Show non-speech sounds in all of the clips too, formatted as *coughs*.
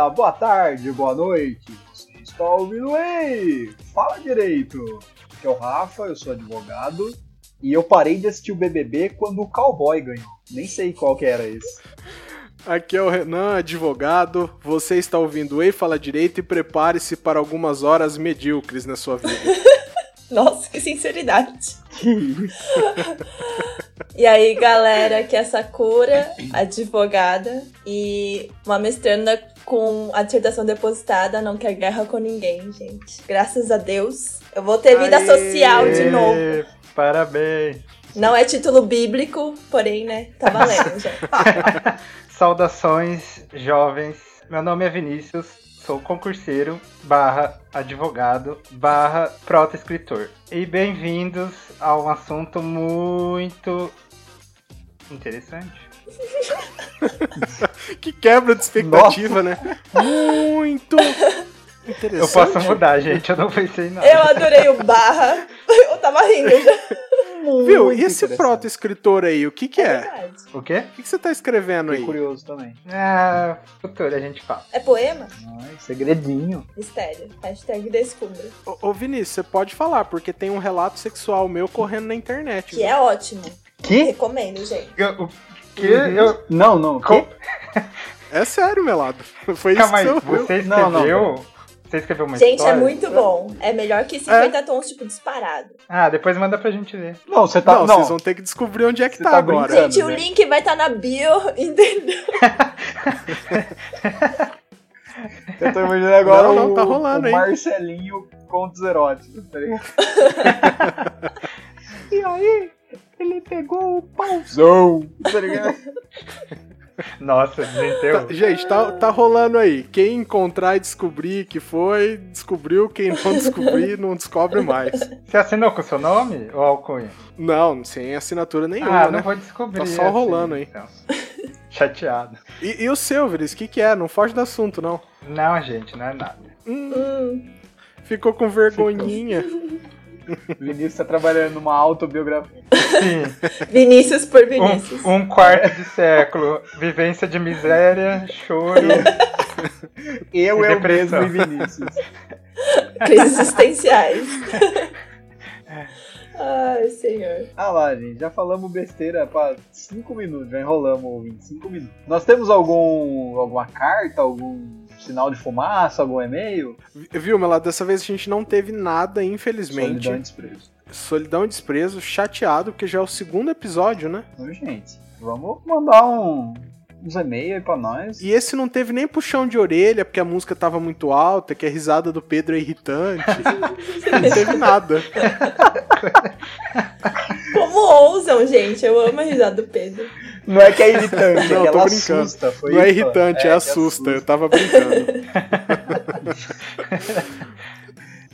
Dia, boa tarde, boa noite. Você está ouvindo aí? Fala direito. Aqui é o Rafa, eu sou advogado. E eu parei de assistir o BBB quando o cowboy ganhou. Nem sei qual que era esse. Aqui é o Renan, advogado. Você está ouvindo Ei Fala Direito e prepare-se para algumas horas medíocres na sua vida. *laughs* Nossa, que sinceridade. e aí, galera, que é Sakura, advogada e uma mestranda com a dissertação depositada, não quer guerra com ninguém, gente. Graças a Deus. Eu vou ter vida Aê, social de novo. Parabéns. Não é título bíblico, porém, né, tá valendo já. *laughs* Saudações, jovens. Meu nome é Vinícius, sou concurseiro, barra advogado, barra proto-escritor. E bem-vindos a um assunto muito interessante. *laughs* que quebra de expectativa, né? Muito interessante. Eu posso mudar, gente, eu não pensei em nada. Eu adorei o barra. Eu tava rindo já. Viu? E esse proto-escritor aí, o que que é? verdade. O quê? O que, que você tá escrevendo Fiquei aí? curioso também. Ah, futuro a gente fala. É poema? Ai, segredinho. Mistério. Hashtag descubra. Ô, ô, Vinícius, você pode falar, porque tem um relato sexual meu correndo na internet. Que é ótimo. Que? Recomendo, gente. Eu- O que? Eu... Não, não. Co- Que? *laughs* É sério, Melado. *laughs* Foi isso Calma aí, que você você Não, não. escreveu? Você escreveu uma Gente, história? é muito bom. É melhor que 50 tons, tipo, disparado. Ah, depois manda pra gente ver. Não, você tá. Não, Não, vocês vão ter que descobrir onde é que Você tá, tá agora. Gente, o né? link vai estar na bio, *laughs* entendeu? Eu tô imaginando agora Não, não, o, tá rolando, o hein? Marcelinho contos eróticos, tá ligado? e aí, ele pegou o pauzão, tá ligado? *laughs* Nossa, desenterrou. Tá- gente, tá, tá rolando aí. Quem encontrar e descobrir que foi, descobriu. Quem não descobrir, não descobre mais. Você assinou com o seu nome ou alcunha? Não, sem assinatura nenhuma, ah, né? não vou descobrir. Tá só rolando aí. então. *laughs* Chateado. E, e o seu, Vinícius, o que, que é? Não foge do assunto, não. Não, gente, não é nada. Hum, ficou com vergonhinha. *laughs* Vinícius tá trabalhando numa autobiografia. Sim, *laughs* Vinícius por Vinícius. um, um quarto de século. Vivência de miséria, choro. *laughs* Eu, E eu depressão. mesmo e Vinícius. Crises existenciais. Ai, senhor. Ah lá, gente, já falamos besteira pra 5 minutos, já enrolamos ouvinte, 5 minutos. Nós temos algum alguma carta, algum sinal de fumaça, algum e-mail? Viu, Melado? Dessa vez a gente não teve nada, infelizmente. Solidão e desprezo. Solidão e desprezo, chateado, porque já é o segundo episódio, né? Então, gente, vamos mandar um, uns e-mails aí pra nós. E esse não teve nem puxão de orelha, porque a música tava muito alta, que a risada do Pedro é irritante. *laughs* não teve nada. Como ousam, gente? Eu amo a risada do Pedro. Não é que é irritante, Não, é que tô ela brincando. assusta. Foi não é isso, ó. irritante, é, que assusta. Eu tava brincando. *laughs*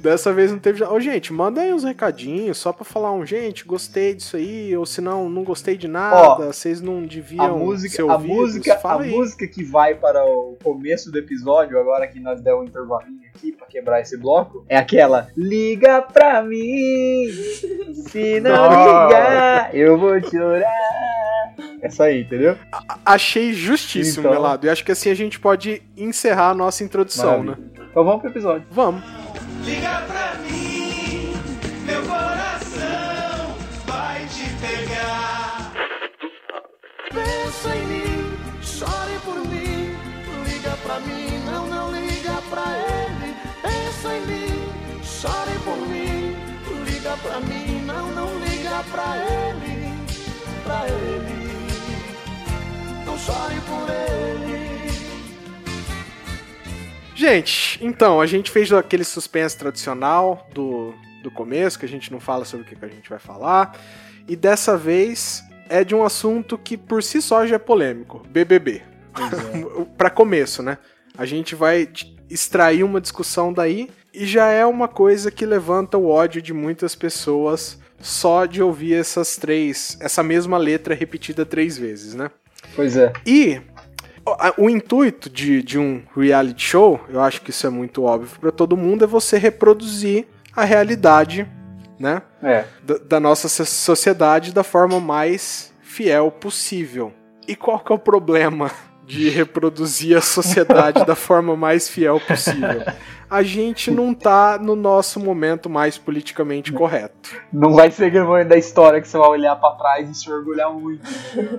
Dessa vez não teve. Ô, gente, manda aí uns recadinhos só pra falar um, gente, gostei disso aí, ou se não, não gostei de nada, vocês não A deviam ser música, a ouvidos, música, a aí. música que vai para o começo do episódio, agora que nós demos um intervalinho aqui pra quebrar esse bloco, é aquela Liga pra mim, se não Nossa. ligar, eu vou chorar. Essa aí, entendeu? Achei justíssimo, Então. Melado. E acho que assim a gente pode encerrar a nossa introdução, né? Maravilha. Então vamos pro episódio. Vamos. Liga pra mim, meu coração vai te pegar. Pensa em mim, chore por mim, liga pra mim, não, não liga pra ele. Pensa em mim, chore por mim, liga pra mim, não, não liga pra ele, pra ele. Não chore por ele. Gente, então, a gente fez aquele suspense tradicional do, do começo, que a gente não fala sobre o que, que a gente vai falar. E dessa vez é de um assunto que por si só já é polêmico: BBB. *laughs* Pra começo, né? A gente vai extrair uma discussão daí e já é uma coisa que levanta o ódio de muitas pessoas só de ouvir essas três, essa mesma letra repetida três vezes, né? Pois é. E o intuito de, de um reality show, eu acho que isso é muito óbvio para todo mundo, é você reproduzir a realidade, né, É. da, da nossa so- sociedade da forma mais fiel possível. E qual que é o problema de reproduzir a sociedade da forma mais fiel possível. A gente não tá no nosso momento mais politicamente correto. Não vai ser momento da história que você vai olhar pra trás e se orgulhar muito.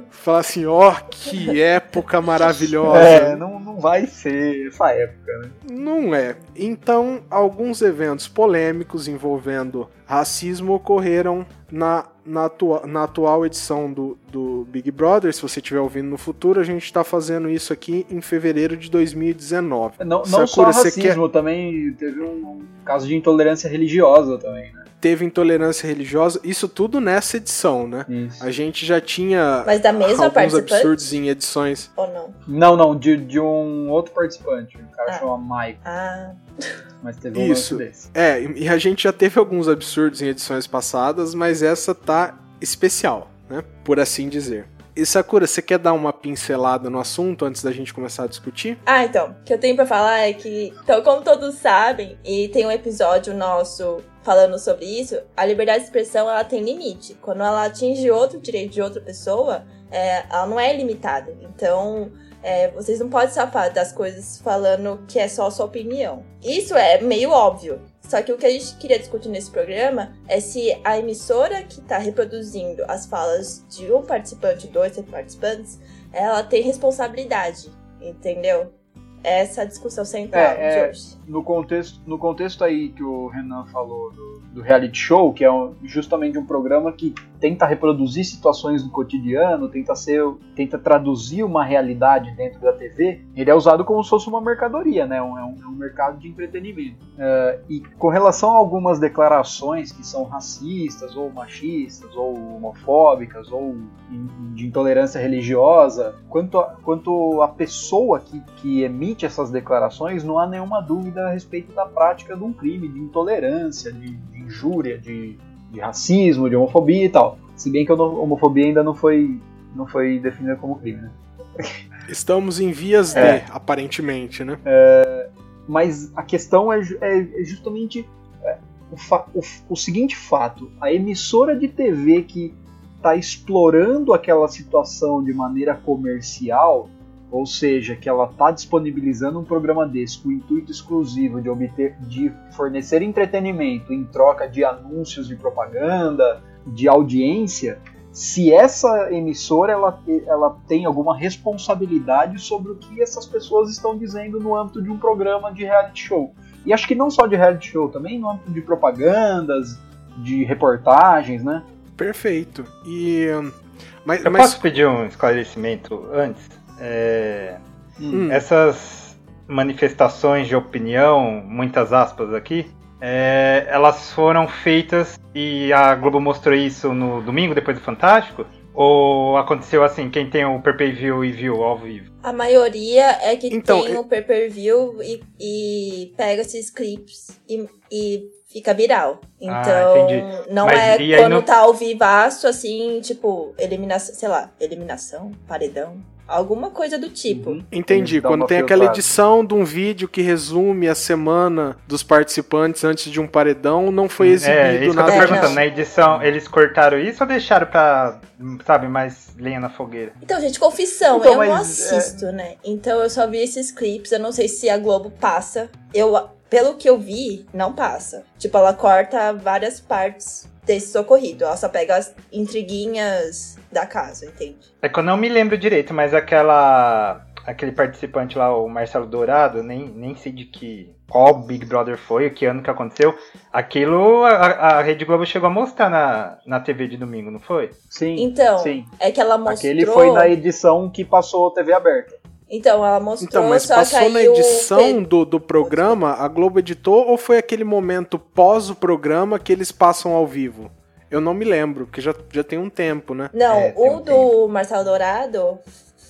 Falar assim, ó, que época maravilhosa. É, não, não vai ser essa época, né? Não é. Então, alguns eventos polêmicos envolvendo racismo ocorreram na, na, atua- na atual edição do, do Big Brother. Se você estiver ouvindo no futuro, a gente está fazendo isso aqui em fevereiro de 2019. Não, não só Sakura, você racismo, também teve um caso de intolerância religiosa também, né? Teve intolerância religiosa, isso tudo nessa edição, né? Isso. A gente já tinha Mas da mesma alguns absurdos em edições. Ou não? Não, não, de, de um outro participante. O cara Ah. chama Mike, Ah, *laughs* mas teve um Isso. lance desse. É, e a gente já teve alguns absurdos em edições passadas, mas essa tá especial, né? Por assim dizer. E Sakura, você quer dar uma pincelada no assunto antes da gente começar a discutir? Ah, então, o que eu tenho pra falar é que, então, como todos sabem, e tem um episódio nosso falando sobre isso, a liberdade de expressão ela tem limite. Quando ela atinge outro direito de outra pessoa, é, ela não é ilimitada. Então, é, vocês não podem safar das coisas falando que é só a sua opinião. Isso é meio óbvio. Só que o que a gente queria discutir nesse programa é se a emissora que está reproduzindo as falas de um participante, dois participantes, ela tem responsabilidade, entendeu? Essa é a discussão central É, é. de hoje. No contexto, no contexto aí que o Renan falou do, do reality show, que é um- justamente um programa que tenta reproduzir situações do cotidiano, tenta ser, tenta traduzir uma realidade dentro da TV, ele é usado como se fosse uma mercadoria, né? Um- é, um, é um mercado de entretenimento. É, e com relação a algumas declarações que são racistas, ou machistas, ou homofóbicas, ou de intolerância religiosa, quanto a, quanto a pessoa que, que emite essas declarações, não há nenhuma dúvida a respeito da prática de um crime, de intolerância, de, de injúria, de, de racismo, de homofobia e tal. Se bem que a homofobia ainda não foi, não foi definida como crime, né? *laughs* Estamos em vias É. de, aparentemente, né? Mas a questão é, é- é justamente é, o, o o seguinte fato: a emissora de TV que está explorando aquela situação de maneira comercial, ou seja, que ela está disponibilizando um programa desse com o intuito exclusivo de obter, de fornecer entretenimento em troca de anúncios de propaganda, de audiência, se essa emissora ela, ela tem alguma responsabilidade sobre o que essas pessoas estão dizendo no âmbito de um programa de reality show. E acho que não só de reality show, também no âmbito de propagandas, de reportagens, né? Perfeito. E. hum, Mas, Eu mas posso pedir um esclarecimento antes? É, hum, Essas manifestações de opinião, muitas aspas aqui, é, elas foram feitas e a Globo mostrou isso no domingo, depois do Fantástico? Ou aconteceu assim, quem tem o pay-per-view e viu ao vivo? A maioria é que Então, tem eu- o pay-per-view e, e pega esses clips e, e fica viral. Ah, Então, entendi. não Mas é quando no- tá ao vivaço, assim, tipo, eliminação, sei lá, eliminação, paredão, alguma coisa do tipo. Uhum. entendi. Quando tem aquela edição de um vídeo que resume a semana dos participantes antes de um paredão, não foi exibido é, isso que eu tô nada É, perguntando. Na edição, eles cortaram isso ou deixaram pra, sabe, mais lenha na fogueira? Então, gente, confissão, Então, eu não mas, assisto, né? Então eu só vi esses clipes, eu não sei se a Globo passa. Eu, pelo que eu vi, não passa. Tipo, ela corta várias partes desse socorrido. Ela só pega as intriguinhas da casa, entende? É que eu não me lembro direito, mas aquela. Aquele participante lá, o Marcelo Dourado, nem, nem sei de que. Qual Big Brother foi, que ano que aconteceu. Aquilo a, a Rede Globo chegou a mostrar na, na TV de domingo, não foi? Sim. Então, sim. é que ela mostrou. Aquele foi na edição que passou TV aberta. Então, ela mostrou, Então, mas passou na o edição Pedro- do, do programa, a Globo editou, ou foi aquele momento pós o programa que eles passam ao vivo? Eu não me lembro, porque já, já tem um tempo, né? Não, É, o um do Marcelo Dourado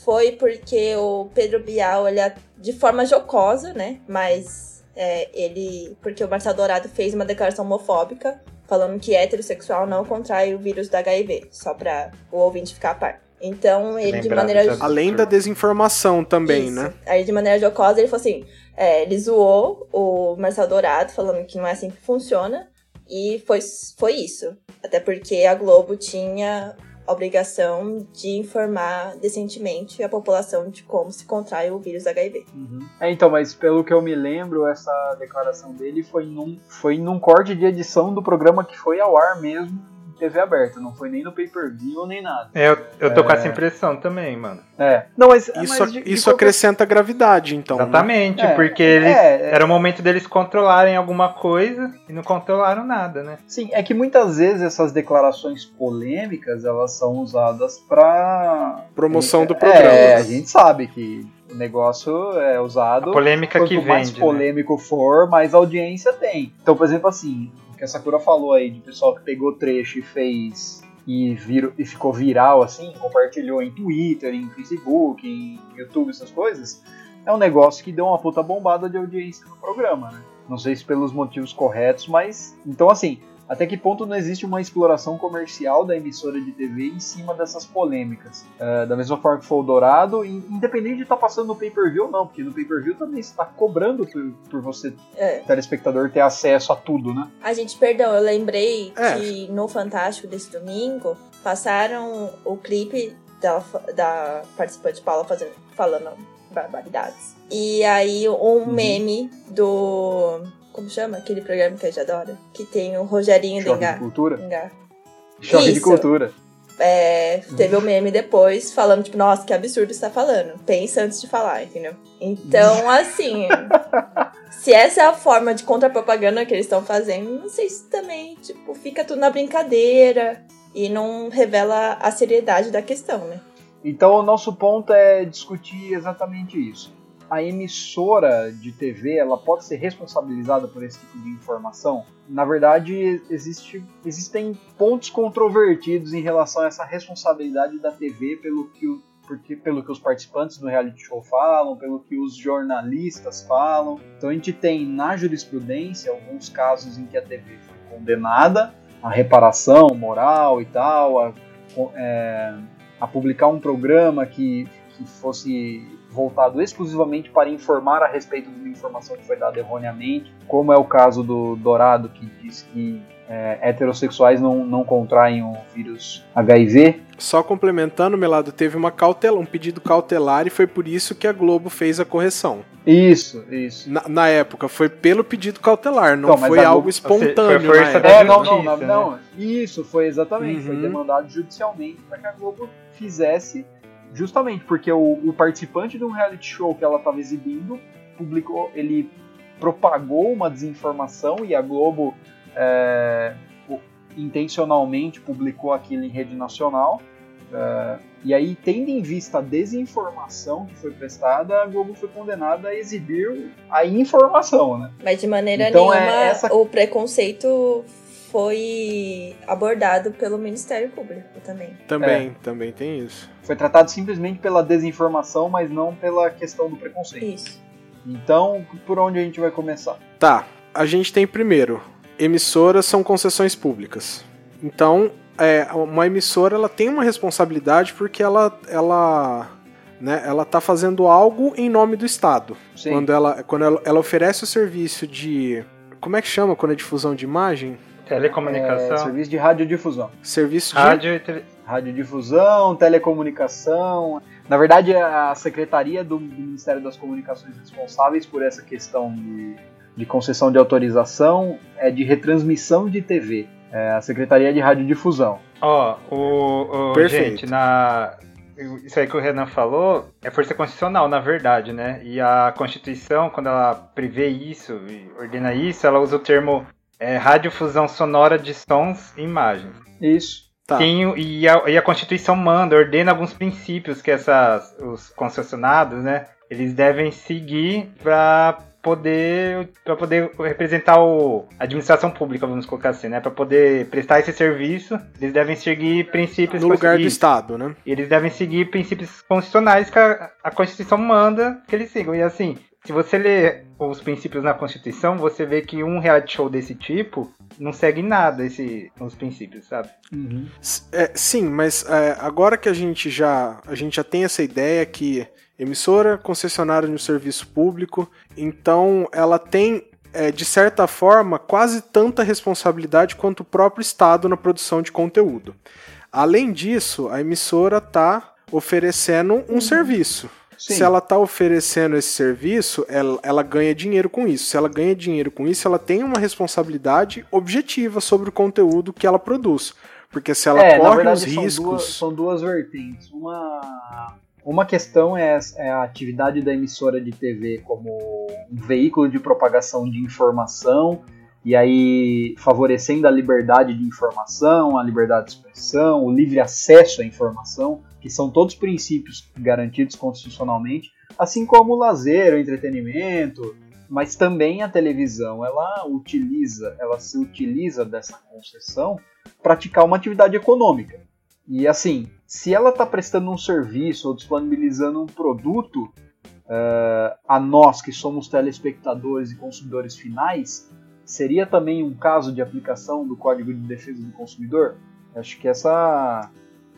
foi porque o Pedro Bial, ele é de forma jocosa, né? Mas é, ele. Porque o Marcelo Dourado fez uma declaração homofóbica, falando que heterossexual não contrai o vírus da HIV, só pra o ouvinte ficar a par. Então, ele de Lembrar maneira. Além da desinformação também, Isso. né? Aí, de maneira jocosa, ele falou assim: é, ele zoou o Marcelo Dourado, falando que não é assim que funciona. E foi, foi isso. Até porque a Globo tinha obrigação de informar decentemente a população de como se contrai o vírus HIV. Uhum. É, então, mas pelo que eu me lembro, essa declaração dele foi num, foi num corte de edição do programa que foi ao ar mesmo TV aberta, não foi nem no pay-per-view nem nada. É, eu, eu tô É. com essa impressão também, mano. É. Não, mas Isso, mas de- de isso qualquer- acrescenta gravidade, então. né? Exatamente, É, porque eles. é, é. Era o momento deles controlarem alguma coisa e não controlaram nada, né? Sim, é que muitas vezes essas declarações polêmicas elas são usadas para Promoção do programa. É, a gente sabe que o negócio é usado A polêmica quanto que mais vende. né? polêmico for, mais audiência tem. Então, por exemplo, assim, que a Sakura falou aí de pessoal que pegou trecho e fez e, virou, e ficou viral, assim, compartilhou em Twitter, em Facebook, em YouTube, essas coisas, é um negócio que deu uma puta bombada de audiência no programa, né? Não sei se pelos motivos corretos, mas. Então, assim, até que ponto não existe uma exploração comercial da emissora de TV em cima dessas polêmicas? É, da mesma forma que foi o Dourado, in- independente de estar passando no pay-per-view ou não, porque no pay-per-view também está cobrando por, por você, É. telespectador, ter acesso a tudo, né? A gente, perdão, eu lembrei É. que no Fantástico desse domingo passaram o clipe da, da participante Paula fazendo, falando barbaridades. E aí um Uhum. meme do. Como chama? Aquele programa que a gente adora? Que tem o Rogerinho Choque de Dengar. cultura. Dengar. Choque de Isso. cultura. É, teve o meme depois falando, tipo, nossa, que absurdo você tá falando. Pensa antes de falar, entendeu? Então, *laughs* assim. se essa é a forma de contra-propaganda que eles estão fazendo, não sei se também, tipo, fica tudo na brincadeira e não revela a seriedade da questão, né? Então, o nosso ponto é discutir exatamente isso. A emissora de TV ela pode ser responsabilizada por esse tipo de informação? Na verdade, existe, existem pontos controvertidos em relação a essa responsabilidade da TV pelo que, porque, pelo que os participantes do reality show falam, pelo que os jornalistas falam. Então, a gente tem na jurisprudência alguns casos em que a TV foi condenada a reparação moral e tal, a, é, a publicar um programa que, que fosse voltado exclusivamente para informar a respeito de uma informação que foi dada erroneamente, como é o caso do Dourado, que diz que é, heterossexuais não, não contraem o vírus HIV. Só complementando, Melado, teve uma cautela, um pedido cautelar e foi por isso que a Globo fez a correção. Isso, isso. Na, na época, foi pelo pedido cautelar, não Então, foi algo Globo- espontâneo. foi força na da época. É, não, não, não, né? não. Isso, foi exatamente. Foi Uhum. demandado judicialmente para que a Globo fizesse, justamente porque o, o participante de um reality show que ela estava exibindo publicou, ele propagou uma desinformação e a Globo é, intencionalmente publicou aquilo em rede nacional. é, e aí, tendo em vista a desinformação que foi prestada, a Globo foi condenada a exibir a informação, né? Mas de maneira Então, é nenhuma essa- o preconceito foi abordado pelo Ministério Público também. Também, também tem isso. Foi tratado simplesmente pela desinformação, mas não pela questão do preconceito. Isso. Então, por onde a gente vai começar? Tá, a gente tem primeiro, emissoras são concessões públicas. Então, é, uma emissora ela tem uma responsabilidade porque ela, ela, né, ela tá fazendo algo em nome do Estado. Sim. Quando, ela, quando ela, ela oferece o serviço de. Como é que chama quando é difusão de imagem? É, Telecomunicação, serviço de radiodifusão. Serviço de. rádio e tele... Radiodifusão, telecomunicação. Na verdade, é a Secretaria do, Ministério das Comunicações responsáveis por essa questão de, de concessão de autorização é de retransmissão de TV. É a Secretaria de Radiodifusão. Ó, o, o- Perfeito. gente, na isso aí que o Renan falou é força constitucional, na verdade, né? E a Constituição, quando ela prevê isso e ordena isso, ela usa o termo é, radiodifusão sonora de sons e imagens. Isso. Tá. Tem e, a, e a Constituição manda, ordena alguns princípios que essas, os concessionados, né, eles devem seguir para poder para poder representar o, a administração pública, vamos colocar assim, né, para poder prestar esse serviço, eles devem seguir princípios No lugar do. Estado, né? Eles devem seguir princípios constitucionais que a, a Constituição manda que eles sigam. E assim, se você lê os princípios na Constituição, você vê que um reality show desse tipo não segue nada esse, os princípios, sabe? S- é, sim, mas é, agora que a gente já a gente já tem essa ideia que emissora concessionária de um serviço público, então ela tem é, de certa forma quase tanta responsabilidade quanto o próprio Estado na produção de conteúdo. Além disso, a emissora tá oferecendo um serviço. Sim. Se ela tá oferecendo esse serviço, ela, ela ganha dinheiro com isso. Se ela ganha dinheiro com isso, ela tem uma responsabilidade objetiva sobre o conteúdo que ela produz. Porque se ela É, corre verdade, os são riscos. duas, são duas vertentes. Uma, uma questão é, é a atividade da emissora de TV como um veículo de propagação de informação, e aí favorecendo a liberdade de informação, a liberdade de expressão, o livre acesso à informação, que são todos princípios garantidos constitucionalmente, assim como o lazer, o entretenimento, mas também a televisão, ela utiliza, ela se utiliza dessa concessão praticar uma atividade econômica. E assim, se ela está prestando um serviço ou disponibilizando um produto eh, a nós que somos telespectadores e consumidores finais, seria também um caso de aplicação do Código de Defesa do Consumidor? Acho que essa.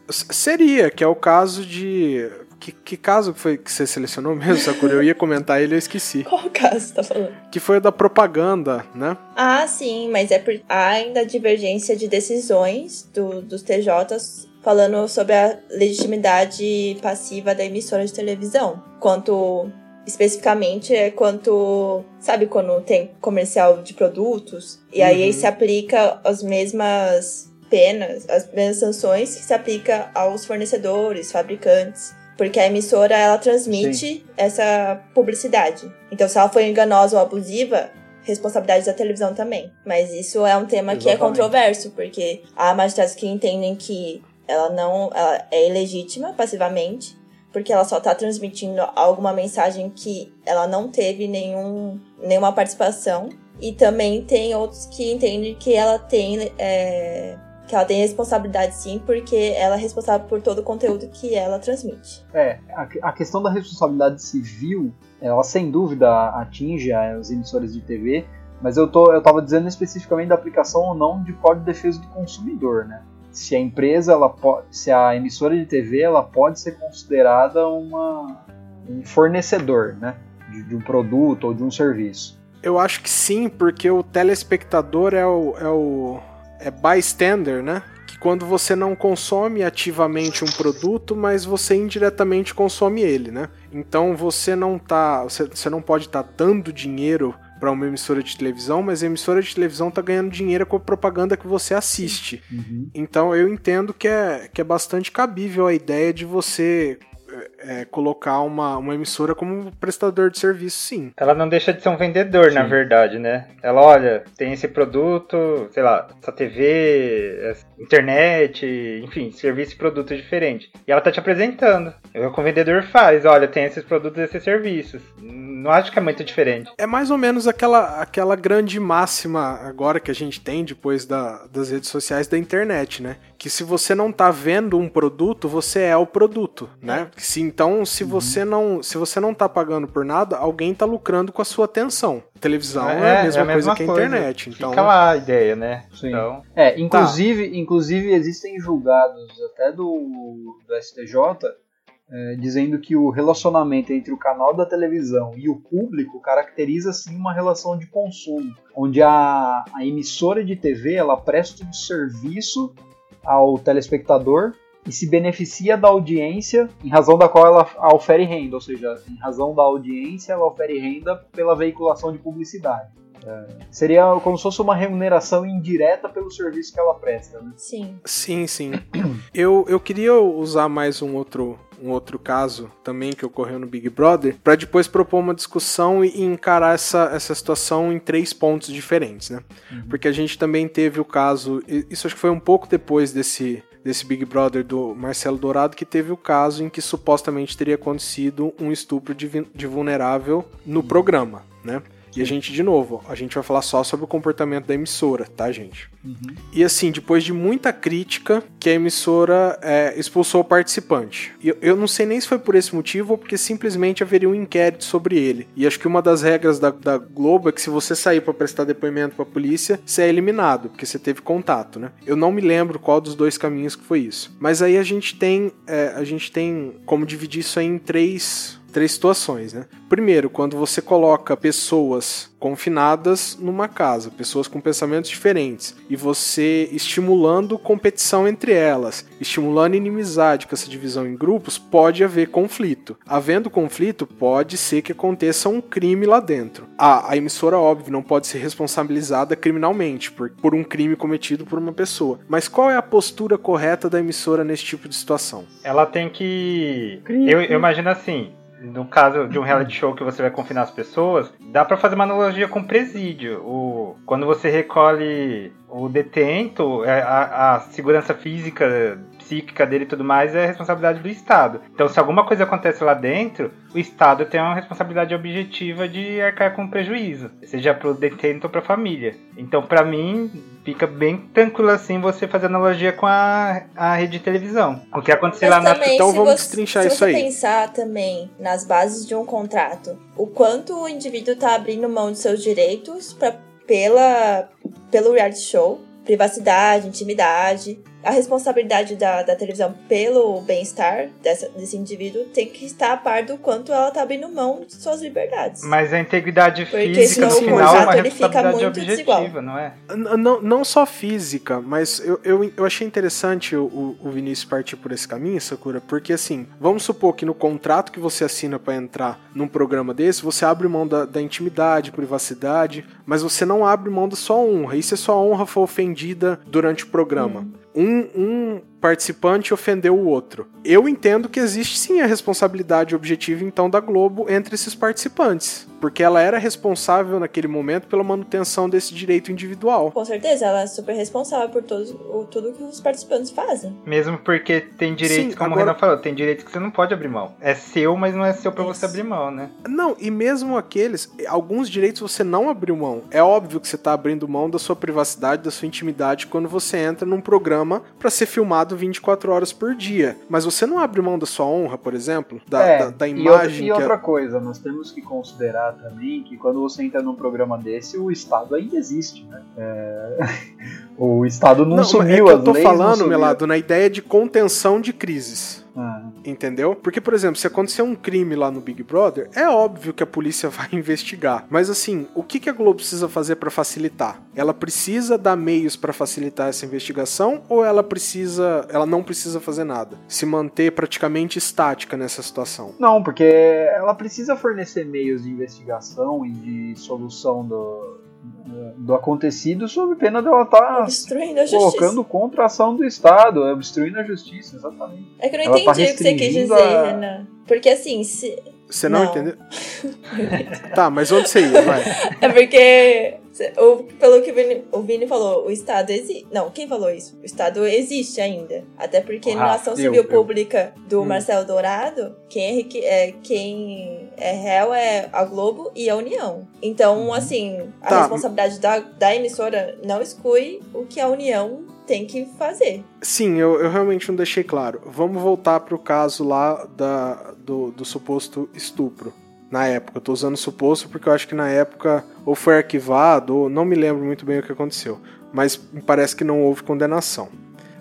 Seria, que é o caso de. Que, que caso foi que você selecionou mesmo, Sakura? Eu ia comentar ele e eu esqueci. *laughs* Qual o caso você tá falando? Que foi o da propaganda, né? Ah, sim, mas é por... há ainda divergência de decisões do, dos TJs falando sobre a legitimidade passiva da emissora de televisão. Quanto, especificamente, é quanto, sabe quando tem comercial de produtos? E aí Uhum. se aplica as mesmas penas, as mesmas sanções que se aplica aos fornecedores, fabricantes. Porque a emissora, ela transmite essa publicidade. Então, se ela for enganosa ou abusiva, responsabilidade da televisão também. Mas isso é um tema que é Exatamente. controverso, porque há magistrados que entendem que ela não ela é ilegítima passivamente, porque ela só está transmitindo alguma mensagem que ela não teve nenhum, nenhuma participação. E também tem outros que entendem que ela tem é, que ela tem responsabilidade sim, porque ela é responsável por todo o conteúdo que ela transmite. É, a, a questão da responsabilidade civil, ela sem dúvida atinge as emissoras de TV, mas eu, tô, eu tava dizendo especificamente da aplicação ou não de Código de Defesa do Consumidor, né? Se a empresa, ela se a emissora de TV, ela pode ser considerada uma, um fornecedor, né? De, de um produto ou de um serviço. Eu acho que sim, porque o telespectador é o. É o é bystander, né? Que quando você não consome ativamente um produto, mas você indiretamente consome ele, né? Então você não tá. Você, você não pode estar dando dinheiro para uma emissora de televisão, mas a emissora de televisão tá ganhando dinheiro com a propaganda que você assiste. Então eu entendo que é, que é bastante cabível a ideia de você é, colocar uma, uma emissora como prestador de serviço, sim. Ela não deixa de ser um vendedor, na Sim. verdade, né? Ela, olha, tem esse produto, sei lá, essa TV, essa internet, enfim, serviço e produto diferente. E ela tá te apresentando. É o que o vendedor faz, olha, tem esses produtos e esses serviços. Não acho que é muito diferente. É mais ou menos aquela, aquela grande máxima agora que a gente tem depois da- das redes sociais da internet, né? Que se você não tá vendo um produto, você é o produto, né? Se, então, se você não se você não tá pagando por nada, alguém tá lucrando com a sua atenção. Televisão é, a mesma coisa que a internet. Então, Fica lá a ideia, né? Sim. Então, É, inclusive, inclusive existem julgados até do, do STJ é, dizendo que o relacionamento entre o canal da televisão e o público caracteriza sim uma relação de consumo, onde a, a emissora de TV ela presta um serviço ao telespectador e se beneficia da audiência em razão da qual ela ofere renda, ou seja, em razão da audiência ela ofere renda pela veiculação de publicidade. É, seria como se fosse uma remuneração indireta pelo serviço que ela presta. Né? Sim. Sim, sim. *clears throat* Eu, eu queria usar mais um outro, um outro caso também que ocorreu no Big Brother para depois propor uma discussão e encarar essa, essa situação em três pontos diferentes, né? Porque a gente também teve o caso, e isso acho que foi um pouco depois desse desse Big Brother do Marcelo Dourado que teve o caso em que supostamente teria acontecido um estupro de, de vulnerável no programa, né? E a gente, de novo, a gente vai falar só sobre o comportamento da emissora, tá, gente? E assim, depois de muita crítica, que a emissora é, expulsou o participante. Eu, eu não sei nem se foi por esse motivo ou porque simplesmente haveria um inquérito sobre ele. E acho que uma das regras da, da Globo é que se você sair pra prestar depoimento pra polícia, você é eliminado, porque você teve contato, né? Eu não me lembro qual dos dois caminhos que foi isso. Mas aí a gente tem, é, a gente tem como dividir isso aí em três três situações, né? Primeiro, quando você coloca pessoas confinadas numa casa, pessoas com pensamentos diferentes, e você estimulando competição entre elas, estimulando inimizade com essa divisão em grupos, pode haver conflito. Havendo conflito, pode ser que aconteça um crime lá dentro. A, a emissora, óbvio, não pode ser responsabilizada criminalmente por, por um crime cometido por uma pessoa. Mas qual é a postura correta da emissora nesse tipo de situação? Ela tem que. Eu, eu imagino assim, no caso de um reality show que você vai confinar as pessoas, dá para fazer uma analogia com presídio. O, quando você recolhe o detento, é, a, a segurança física psíquica dele e tudo mais é responsabilidade do Estado. Então, se alguma coisa acontece lá dentro, o Estado tem uma responsabilidade objetiva de arcar com prejuízo, seja para o detento ou para a família. Então, para mim, fica bem tranquilo assim você fazer analogia com a, a rede de televisão. O que aconteceu lá na. Então, vamos destrinchar isso aí. Se você pensar também nas bases de um contrato, o quanto o indivíduo está abrindo mão de seus direitos pra, pela, pelo reality show, privacidade, intimidade, a responsabilidade da, da televisão pelo bem-estar desse indivíduo tem que estar a par do quanto ela está abrindo mão de suas liberdades. Mas a integridade Porque física no final é uma responsabilidade objetiva, desigual. não é? Não, não só física, mas eu, eu, eu achei interessante o, o Vinícius partir por esse caminho, Sakura, porque assim, vamos supor que no contrato que você assina para entrar num programa desse, você abre mão da, da intimidade, privacidade, mas você não abre mão da sua honra. E se a sua honra for ofendida durante o programa? Hum um, um participante ofendeu o outro. Eu entendo que existe sim a responsabilidade objetiva então da Globo entre esses participantes, porque ela era responsável naquele momento pela manutenção desse direito individual. Com certeza, ela é super responsável por todos, o, tudo que os participantes fazem. Mesmo porque tem direitos, sim, como agora... o Renan falou, tem direitos que você não pode abrir mão. É seu, mas não é seu para você abrir mão, né? Não, e mesmo aqueles, alguns direitos você não abriu mão. É óbvio que você está abrindo mão da sua privacidade, da sua intimidade quando você entra num programa para ser filmado 24 horas por dia. Mas você não abre mão da sua honra, por exemplo? Da, é, da, da imagem. E, outra, e outra coisa, nós temos que considerar também que quando você entra num programa desse, o Estado ainda existe, né? É... *laughs* o Estado não, não sumiu, é que eu tô falando, Melado, na ideia de contenção de crises. Ah. Entendeu? Porque, por exemplo, se acontecer um crime lá no Big Brother, é óbvio que a polícia *laughs* vai investigar. Mas assim, o que, a Globo precisa fazer para facilitar? Ela precisa dar meios para facilitar essa investigação ou ela precisa, ela não precisa fazer nada? Se manter praticamente estática nessa situação? Não, porque ela precisa fornecer meios de investigação e de solução do, do acontecido sob pena de ela estar tá colocando contra a ação do Estado, obstruindo a justiça, exatamente. É que eu não ela tá entendi tá o que você quis dizer, a... Renan. Porque assim, se. Você não, não. entendeu? *laughs* tá, mas onde você ia? Vai. É porque o, pelo que o Vini, o Vini falou, o Estado existe. Não, quem falou isso? O Estado existe ainda. Até porque ah, na ação civil eu, pública do hum. Marcelo Dourado, quem é, é, quem é réu é a Globo e a União. Então, uhum. assim, a tá. responsabilidade da, da emissora não exclui o que a União tem que fazer. Sim, eu, eu realmente não deixei claro. Vamos voltar pro caso lá da, do, do suposto estupro na época. Eu tô usando suposto porque eu acho que na época ou foi arquivado, ou não me lembro muito bem o que aconteceu. Mas me parece que não houve condenação.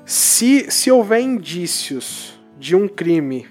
Se, se houver indícios de um crime,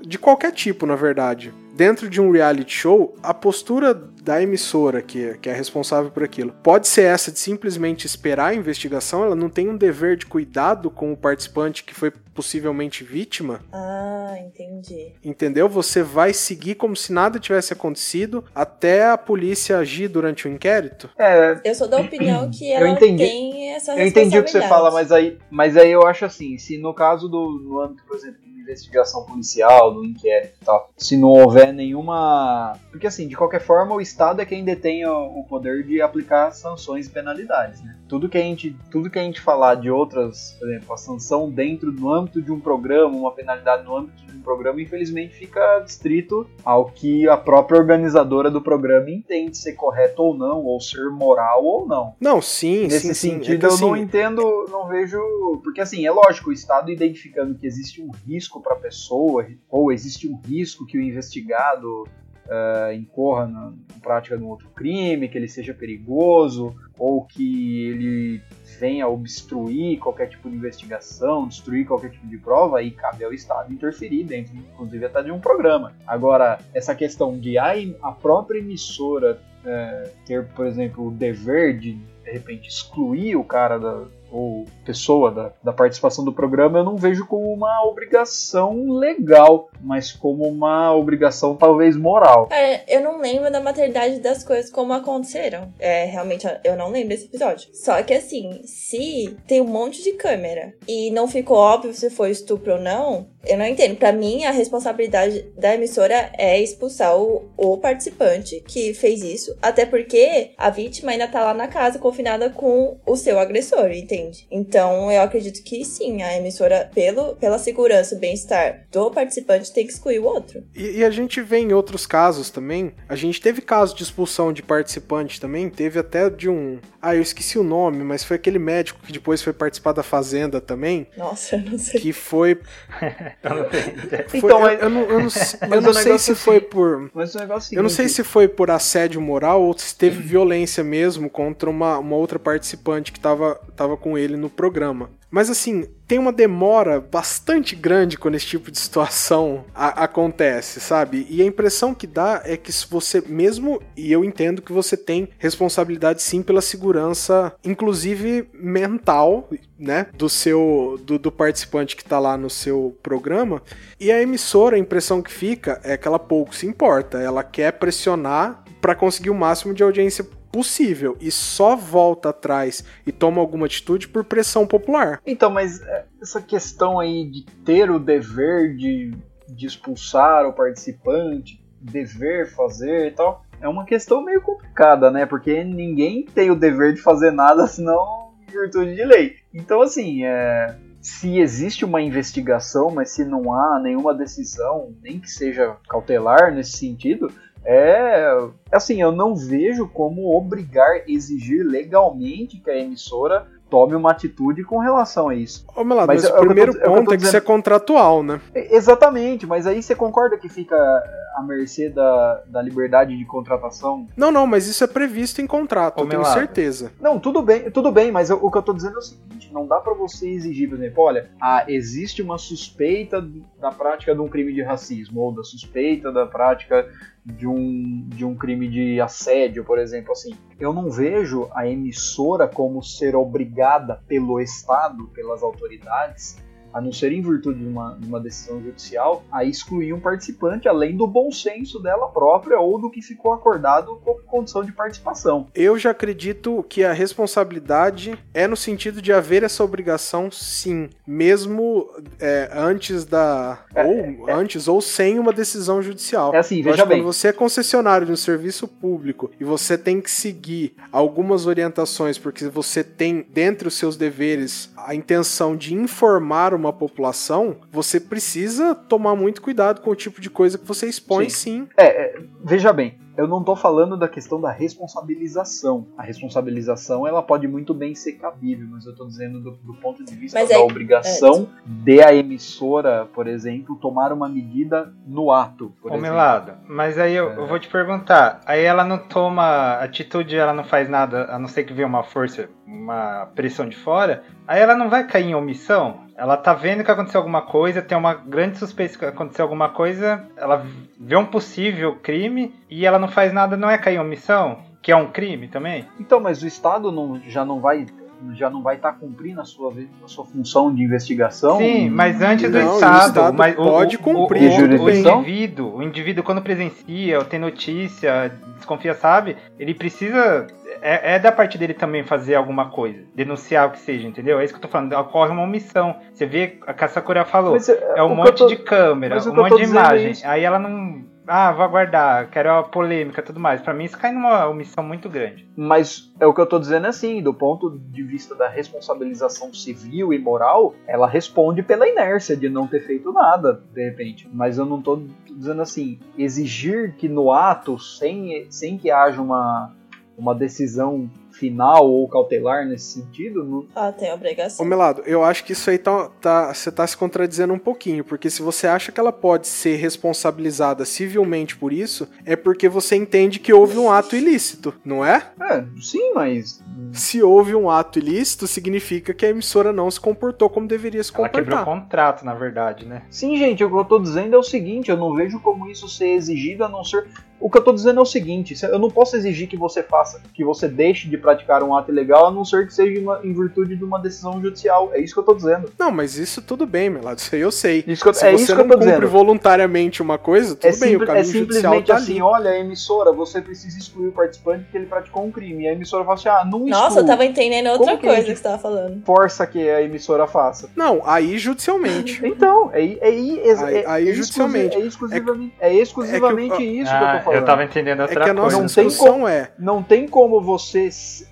de qualquer tipo, na verdade, dentro de um reality show, a postura da emissora, que, que é responsável por aquilo, pode ser essa de simplesmente esperar a investigação, ela não tem um dever de cuidado com o participante que foi possivelmente vítima. Ah, entendi. Entendeu? Você vai seguir como se nada tivesse acontecido até a polícia agir durante o inquérito? É. Eu sou da opinião que ela eu entendi. tem essa Eu entendi o que você fala, mas aí, mas aí eu acho assim, se no caso do no âmbito, por exemplo, investigação policial, do inquérito e tal, se não houver nenhuma. Porque, assim, de qualquer forma, o Estado é quem detém o poder de aplicar sanções e penalidades, né? Tudo que a gente, tudo que a gente falar de outras, por exemplo, a sanção dentro do âmbito de um programa, uma penalidade no âmbito de um programa, infelizmente fica distrito ao que a própria organizadora do programa entende ser correto ou não, ou ser moral ou não. Não, sim, Nesse sim, sentido, sim. É eu assim... não entendo, não vejo. Porque, assim, é lógico, o Estado identificando que existe um risco para a pessoa, ou existe um risco que o investigado uh, incorra na, na prática de um outro crime, que ele seja perigoso, ou que ele venha obstruir qualquer tipo de investigação, destruir qualquer tipo de prova, aí cabe ao Estado interferir dentro, inclusive até de um programa. Agora, essa questão de a, própria emissora é, ter, por exemplo, o dever de de repente excluir o cara da, ou pessoa da, da participação do programa, eu não vejo como uma obrigação legal, mas como uma obrigação talvez moral. É, eu não lembro da maternidade das coisas como aconteceram. É, realmente, eu não lembro desse episódio. Só que assim, se tem um monte de câmera e não ficou óbvio se foi estupro ou não, eu não entendo. Para mim, a responsabilidade da emissora é expulsar o, o, participante que fez isso. Até porque a vítima ainda tá lá na casa confinada com o seu agressor, entende? Então, eu acredito que sim, a emissora, pelo, pela segurança e bem-estar do participante, tem que excluir o outro. E, e, a gente vê em outros casos também. A gente teve casos de expulsão de participante também. Teve até de um. Ah, eu esqueci o nome, mas foi aquele médico que depois foi participar da Fazenda também. Nossa, eu não sei. Que foi. *laughs* Foi, então, eu, eu, não, eu não, eu não sei *laughs* se foi por. Mas o negócio seguinte, eu não sei se foi por assédio moral ou se teve violência mesmo contra uma, uma outra participante que tava, tava com ele no programa. Mas assim, tem uma demora bastante grande quando esse tipo de situação acontece, sabe? E a impressão que dá é que se você mesmo, e eu entendo que você tem responsabilidade sim pela segurança, inclusive mental, né, do seu do, do participante que tá lá no seu programa. E a emissora, a impressão que fica é que ela pouco se importa, ela quer pressionar para conseguir o máximo de audiência possível e só volta atrás e toma alguma atitude por pressão popular. Então, mas é, essa questão aí de ter o dever de, de expulsar o participante, dever fazer e tal, é uma questão meio complicada, né? Porque ninguém tem o dever de fazer nada *laughs* senão em virtude de lei. Então, assim, é, se existe uma investigação, mas se não há nenhuma decisão, nem que seja cautelar nesse sentido, é assim, eu não vejo como obrigar, exigir legalmente que a emissora tome uma atitude com relação a isso. Ô, Melado, mas, mas o primeiro tô, ponto é que isso é contratual, né? Exatamente, mas aí você concorda que fica à mercê da, da liberdade de contratação? Não, não, mas isso é previsto em contrato, Ô, eu tenho certeza. Não, tudo bem, tudo bem, mas o que eu tô dizendo é o seguinte, não dá para você exigir, por exemplo, olha, ah, existe uma suspeita da prática de um crime de racismo, ou da suspeita da prática de um, de um crime de assédio, por exemplo, assim. Eu não vejo a emissora como ser obrigada pelo Estado, pelas autoridades, a não ser em virtude de uma, de uma decisão judicial, a excluir um participante além do bom senso dela própria ou do que ficou acordado com condição de participação. Eu já acredito que a responsabilidade é no sentido de haver essa obrigação, sim, mesmo é, antes da é, ou é, antes ou sem uma decisão judicial. É assim, veja bem. Quando você é concessionário de um serviço público e você tem que seguir algumas orientações porque você tem dentre os seus deveres a intenção de informar uma população, você precisa tomar muito cuidado com o tipo de coisa que você expõe, sim. sim. É, é, veja bem, eu não estou falando da questão da responsabilização. A responsabilização ela pode muito bem ser cabível, mas eu estou dizendo do, do, ponto de vista mas da é, obrigação é, de a emissora, por exemplo, tomar uma medida no ato. Por Melado, mas aí eu, é. eu, vou te perguntar. Aí ela não toma atitude, ela não faz nada, a não ser que venha uma força, uma pressão de fora. Aí ela não vai cair em omissão? Ela tá vendo que aconteceu alguma coisa, tem uma grande suspeita que aconteceu alguma coisa, ela vê um possível crime e ela não faz nada, não é cair em omissão? Que é um crime também? Então, mas o Estado não, já não vai já não vai estar tá cumprindo a sua, a sua função de investigação. Sim, mas antes do não, Estado, Estado mas pode o, cumprir. O, o, o, indivíduo, o indivíduo quando presencia, ou tem notícia, desconfia, sabe, ele precisa é, é, da parte dele também fazer alguma coisa, denunciar o que seja, entendeu? É isso que eu tô falando. Ocorre uma omissão. Você vê, a Kassakura falou, mas, é, é um monte tô, de câmera, um monte de imagem. É aí ela não. Ah, vou aguardar, quero a polêmica tudo mais. Para mim isso cai numa omissão muito grande. Mas é o que eu tô dizendo assim, do ponto de vista da responsabilização civil e moral, ela responde pela inércia de não ter feito nada, de repente. Mas eu não tô dizendo assim, exigir que no ato, sem, sem que haja uma uma decisão final ou cautelar nesse sentido. Não... Ela tem Ô obrigação. Melado, eu acho que isso aí tá, tá- você tá se contradizendo um pouquinho, porque se você acha que ela pode ser responsabilizada civilmente por isso, é porque você entende que houve um ato ilícito, não é? É, sim, mas. Se houve um ato ilícito, significa que a emissora não se comportou como deveria se Ela quebrou o comportar. contrato, na verdade, né? Sim, gente, o que eu tô dizendo é o seguinte: eu não vejo como isso ser exigido a não ser. O que eu tô dizendo é o seguinte: se- eu não posso exigir que você faça, que você deixe de praticar um ato ilegal a não ser que seja uma- em virtude de uma decisão judicial. É isso que eu tô dizendo. Não, mas isso tudo bem, Melado, isso aí eu sei. Isso que eu- Se é você isso que não eu tô cumpre dizendo. voluntariamente uma coisa, tudo É, bem, simples- o é caminho judicial simplesmente tá assim, ali. olha, emissora, você precisa excluir o participante porque ele praticou um crime. E a emissora fala assim, ah, não Nossa, eu exclui. tava entendendo outra Como que a coisa gente- que você tava falando. Força que a emissora faça. Não, aí judicialmente. Então, é, é, é, é, Aí- é, aí é judicialmente. exclusi- É exclusivamente, é exclusivamente isso que eu Ah, tô falando. Eu tava entendendo É outra que a nossa coisa. Não tem discussão é. Não tem como você.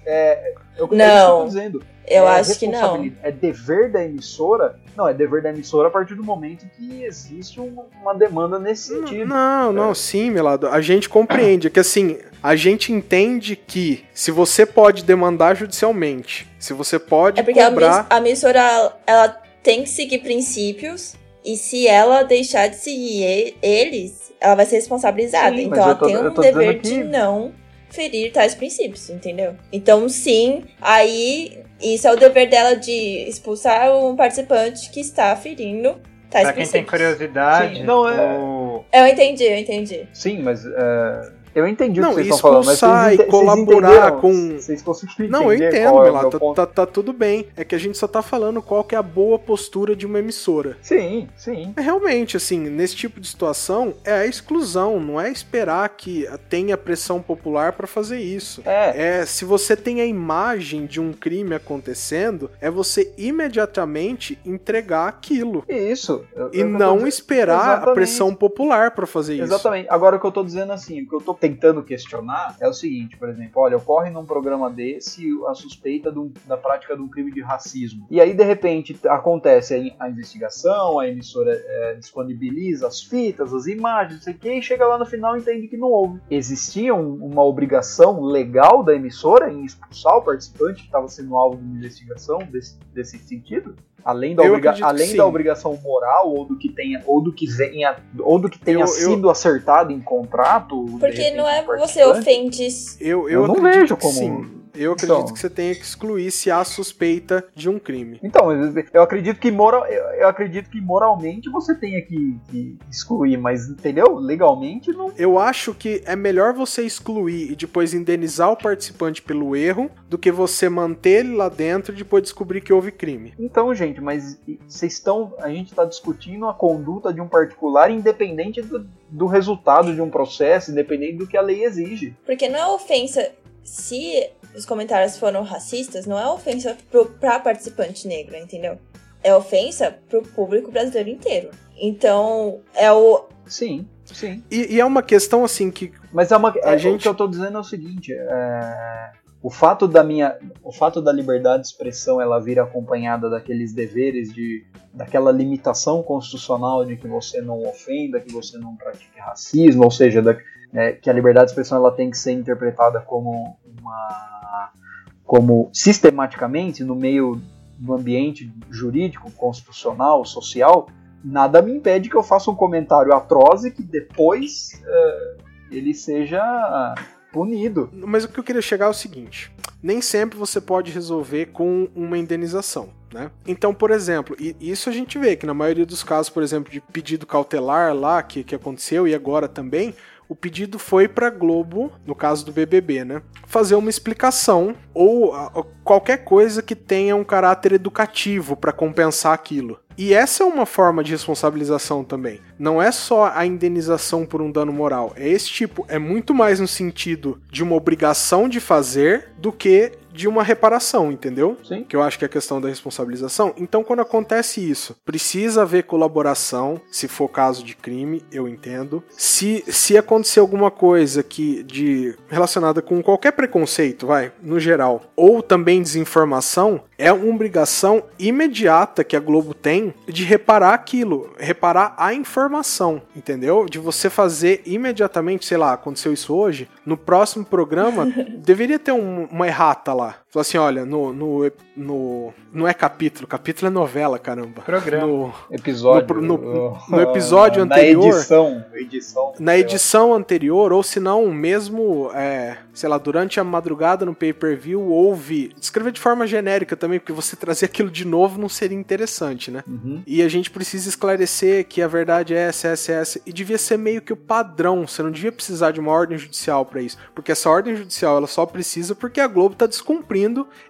É, eu, é eu Não. tô dizendo. Eu É acho que não. É dever da emissora. Não, é dever da emissora a partir do momento que existe um- uma demanda nesse sentido. Não, É. não, sim, Melado. A gente compreende é que assim, a gente entende que se você pode demandar judicialmente, se você pode É porque a, cobrar. a emissora, ela tem que seguir princípios. E se ela deixar de seguir eles, ela vai ser responsabilizada. Sim, então ela tô- tem um dever que- de não ferir tais princípios, entendeu? Então, sim, aí isso é o dever dela de expulsar um participante que está ferindo tais Pra quem tem princípios. curiosidade, Sim, não, é- o- Eu entendi, eu entendi. Sim, mas. é, eu entendi o Não, que vocês estão falando. Mas vocês, vocês colaborar entenderam? com- Vocês conseguiram Não, eu entendo, é o ponto? Tá, tá tudo bem. É que a gente só tá falando qual que é a boa postura de uma emissora. Sim, sim. É realmente, assim, nesse tipo de situação, é a exclusão, não é esperar que tenha pressão popular pra fazer isso. É, É, se você tem a imagem de um crime acontecendo, é você imediatamente entregar aquilo. isso. Eu- E eu não dizendo- esperar a Exatamente. pressão popular pra fazer isso. Exatamente. Agora o que eu tô dizendo assim, o que eu tô tentando questionar é o seguinte, por exemplo, olha, ocorre num programa desse a suspeita da prática de um crime de racismo. E aí, de repente, acontece a, in- a investigação, a emissora é, disponibiliza as fitas, as imagens, não sei o que, e chega lá no final e entende que não houve. Existia um- uma obrigação legal da emissora em expulsar o participante que estava sendo alvo de investigação desse, desse sentido? Além da, Eu obriga- além da obrigação moral ou do que tenha ou do que venha ou do que tenha Eu- eu- sido acertado em contrato Porque repente, não é do você ofende. Eu, eu, Eu não vejo como- sim. Eu acredito Então. que você tenha que excluir se há suspeita de um crime. Então, eu- acredito que moral, eu, eu acredito que moralmente você tenha que, que excluir, mas entendeu? Legalmente não. Eu acho que é melhor você excluir e depois indenizar o participante pelo erro do que você manter ele lá dentro e depois descobrir que houve crime. Então, gente, mas vocês estão, a gente está discutindo a conduta de um particular independente do, do resultado de um processo, independente do que a lei exige. Porque não é ofensa. Se os comentários foram racistas, não é ofensa pro, pra participante negro, entendeu? É ofensa pro público brasileiro inteiro. Então, é o. Sim, sim. E, e é uma questão assim que Mas é uma, é, A o gente- que eu tô dizendo é o seguinte, é, o fato da minha, o fato da liberdade de expressão ela vir acompanhada daqueles deveres de, daquela limitação constitucional de que você não ofenda, que você não pratique racismo, ou seja, da- é, que a liberdade de expressão ela tem que ser interpretada como uma, como sistematicamente no meio do ambiente jurídico, constitucional, social, nada me impede que eu faça um comentário atroz e que depois é, ele seja punido. Mas o que eu queria chegar é o seguinte: nem sempre você pode resolver com uma indenização. Né? Então, por exemplo, e isso a gente vê que na maioria dos casos, por exemplo, de pedido cautelar lá que, que aconteceu e agora também, o pedido foi para Globo, no caso do BBB, né, fazer uma explicação ou qualquer coisa que tenha um caráter educativo para compensar aquilo. E essa é uma forma de responsabilização também. Não é só a indenização por um dano moral. É esse tipo, é muito mais no sentido de uma obrigação de fazer do que de uma reparação, entendeu? Sim. que eu acho que é a questão da responsabilização. Então, quando acontece isso, precisa haver colaboração, se for caso de crime, eu entendo. Se, se acontecer alguma coisa que de relacionada com qualquer preconceito, vai, no geral, ou também desinformação, é uma obrigação imediata que a Globo tem de reparar aquilo, reparar a informação, entendeu? De você fazer imediatamente, sei lá, aconteceu isso hoje, no próximo programa *laughs* deveria ter um- uma errata lá. Falar assim, olha, no, no, no. Não é capítulo, capítulo é novela, caramba. Programa. No- Episódio. No- no- no *laughs* episódio na anterior- edição. edição na edição anterior, ou se não, mesmo, é, sei lá, durante a madrugada no pay-per-view, houve. Escrever de forma genérica também, porque você trazer aquilo de novo não seria interessante, né? Uhum. E a gente precisa esclarecer que a verdade é essa, essa, essa. E devia ser meio que o padrão. Você não devia precisar de uma ordem judicial pra isso. Porque essa ordem judicial ela só precisa porque a Globo tá descumprindo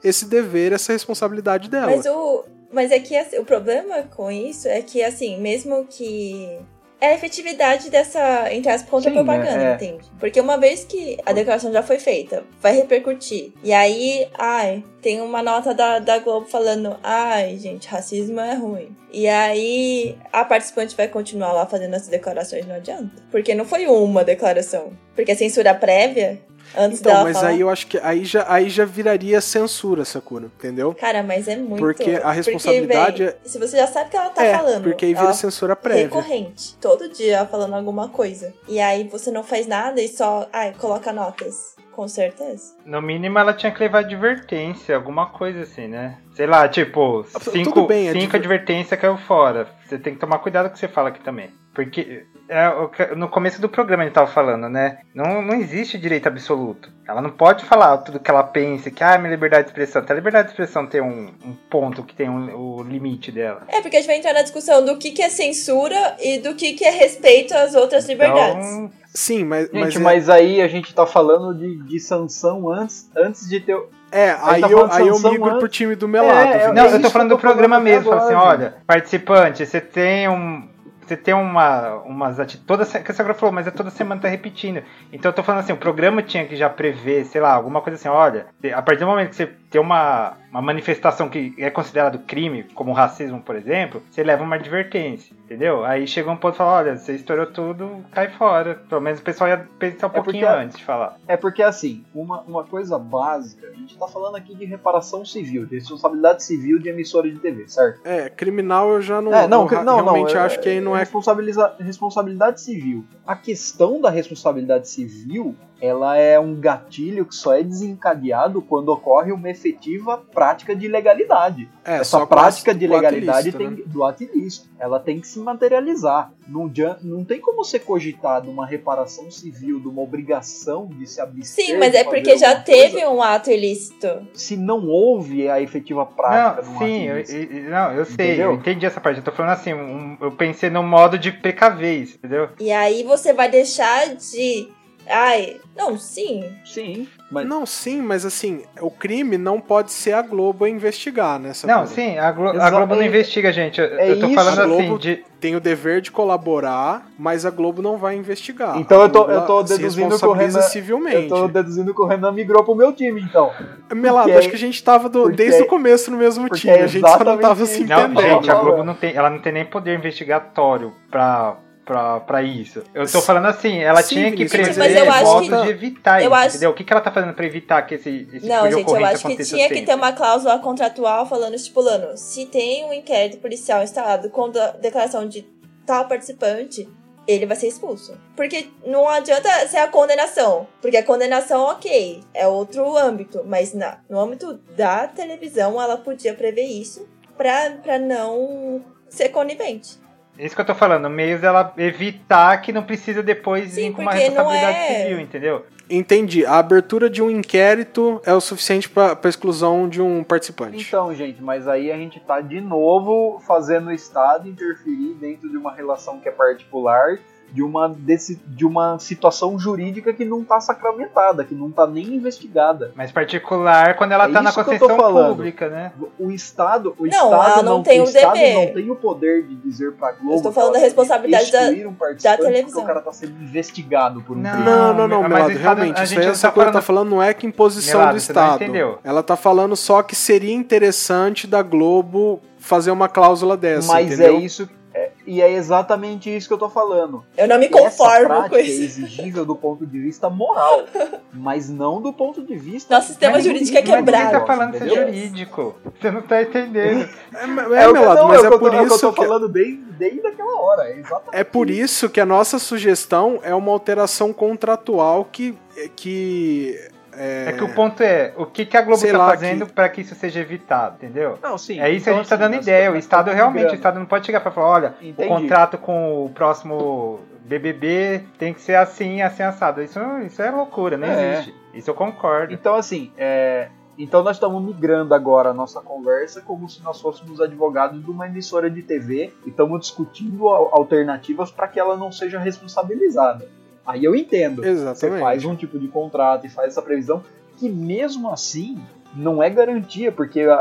esse dever, essa responsabilidade dela. Mas o. Mas é que assim, o problema com isso é que, assim, mesmo que. É a efetividade dessa, entre as contra Sim, propaganda, né? É. entende? Porque uma vez que a declaração já foi feita, vai repercutir. E aí, ai, tem uma nota da, da Globo falando, ai, gente, racismo é ruim. E aí, a participante vai continuar lá fazendo essas declarações, não adianta. Porque não foi uma declaração. Porque a censura prévia, antes Então, dela mas falar... aí eu acho que aí já, aí já viraria censura, Sakura, entendeu? Cara, mas é muito. Porque a responsabilidade véi, Se você já sabe o que ela tá é, falando. porque aí vira censura prévia. recorrente. Todo dia ela falando alguma coisa. E aí você não faz nada e só. Ai, coloca notas. Com certeza. No mínimo ela tinha que levar advertência, alguma coisa assim, né? Sei lá, tipo, cinco, bem, cinco adver- advertências caiu fora. Você tem que tomar cuidado com o que você fala aqui também. Porque é, o que- no começo do programa a gente tava falando, né? Não, não existe direito absoluto. Ela não pode falar tudo que ela pensa, que ah, minha liberdade de expressão. Até a liberdade de expressão tem um, um ponto que tem um- o limite dela. É, porque a gente vai entrar na discussão do que, que é censura e do que, que é respeito às outras liberdades. Então, Sim, mas. Gente, mas, mas, é- aí a gente tá falando de, de sanção antes, antes de ter. É, aí, tá eu, aí eu migro pro antes. time do Melado. É, viu? Não, É eu tô falando eu do programa mesmo. Assim, agora, olha, participante, você tem um. Você tem uma, umas atitudes. Que a Sagra falou, mas é toda semana tá repetindo. Então eu tô falando assim, o programa tinha que já prever, sei lá, alguma coisa assim, olha, a partir do momento que você tem uma, uma manifestação que é considerado crime, como racismo, por exemplo, você leva uma advertência, entendeu? Aí chega um ponto e fala, olha, você estourou tudo, cai fora. Pelo menos o pessoal ia pensar um É pouquinho porque- antes de falar. É porque assim, uma, uma coisa básica, a gente tá falando aqui de reparação civil, de responsabilidade civil de emissora de TV, certo? É, criminal eu já não. É, não, não, não, realmente é- acho que aí não é. responsabiliza- responsabilidade civil. A questão da responsabilidade civil, ela é um gatilho que só é desencadeado quando ocorre uma efetiva prática de legalidade. É, Essa só prática de o ato legalidade ilícito, tem, né? do ato ilícito. Ela tem que se materializar. Não, dia- não tem como ser cogitado uma reparação civil, de uma obrigação de se abster. Sim, mas é porque já teve coisa, um ato ilícito. Se não houve a efetiva prática Não, de um sim, ato eu, eu- não, eu sei, Entendeu? eu entendi essa parte. Eu tô falando assim, um- eu pensei no modo de precaver isso, entendeu? E aí você vai deixar de. Ai, não, sim. Sim, mas Não, sim, mas assim, o crime não pode ser a Globo a investigar, né? Não, Sakura? sim, a, Glo- a Exa- Globo não é- investiga, gente. Eu, é eu tô isso, falando a assim Globo- de. Tem o dever de colaborar, mas a Globo não vai investigar. Então A eu tô- eu tô deduzindo que o Renan- civilmente. eu tô deduzindo que o Renan migrou pro meu time, então. Melado, acho que a gente tava do- porque- desde o começo no mesmo time, é a gente só não exatamente tava se Não, entendendo. gente, a Não, Globo não. não tem, ela não tem nem poder investigatório pra, pra, pra isso. Eu tô falando assim, ela Sim, tinha que prever eu modos que- de evitar eu isso, acho- entendeu? O que, que ela tá fazendo pra evitar que esse, esse Não, tipo gente, eu acho que tinha que sempre? ter uma cláusula contratual falando, estipulando, se tem um inquérito policial instalado com a declaração de tal participante, ele vai ser expulso. Porque não adianta ser a condenação. Porque a condenação, ok, é outro âmbito. Mas na, no âmbito da televisão, ela podia prever isso pra, pra não ser conivente. Isso que eu tô falando, meios dela evitar que não precisa depois Sim, vir com uma responsabilidade é- civil, entendeu? Entendi. A abertura de um inquérito é o suficiente pra exclusão de um participante. Então, gente, mas aí a gente tá de novo fazendo o Estado interferir dentro de uma relação que é particular, de uma, desse, de uma situação jurídica que não tá sacramentada, que não tá nem investigada. Mas particular quando ela É tá na que concessão falando. pública, né? O Estado, o Não, Estado ela não tem o o Estado dever. não tem o poder de dizer pra Globo. Eu estou que falando da responsabilidade da- um participante da televisão. O cara tá sendo investigado por um Não, crime. Não, não, não, Melado, Estado- realmente, a isso gente aí não essa tá coisa tá falando- falando não é que imposição Melado, do você não Estado. entendeu. Ela tá falando só que seria interessante da Globo fazer uma cláusula dessa, Mas entendeu? é isso. É, e é exatamente isso que eu tô falando. Eu não me Essa conformo prática com é isso. exigível do ponto de vista moral, *laughs* mas não do ponto de vista. Nosso sistema Mas jurídico é Mas ninguém quebrado. tá falando isso é jurídico. Você não tá entendendo. É, *laughs* é, É, o que- Melado, não, mas é, é, por tô, é que eu isso tô que falando desde, desde aquela hora. É, exatamente é por isso que a nossa sugestão é uma alteração contratual que que é, É que o ponto é, o que, que a Globo tá lá, fazendo pra que isso seja evitado, entendeu? Não, sim. É isso que então, a gente tá assim, dando ideia. O Estado realmente, o. Estado não pode chegar pra falar, olha, Entendi. o contrato com o próximo BBB tem que ser assim, assim, assado. Isso, isso é loucura, não É. existe. Isso eu concordo. Então, assim, é, então nós estamos migrando agora a nossa conversa como se nós fôssemos advogados de uma emissora de TV e estamos discutindo al- alternativas para que ela não seja responsabilizada. Aí eu entendo. Você Exatamente. faz um tipo de contrato e faz essa previsão que mesmo assim não é garantia, porque a,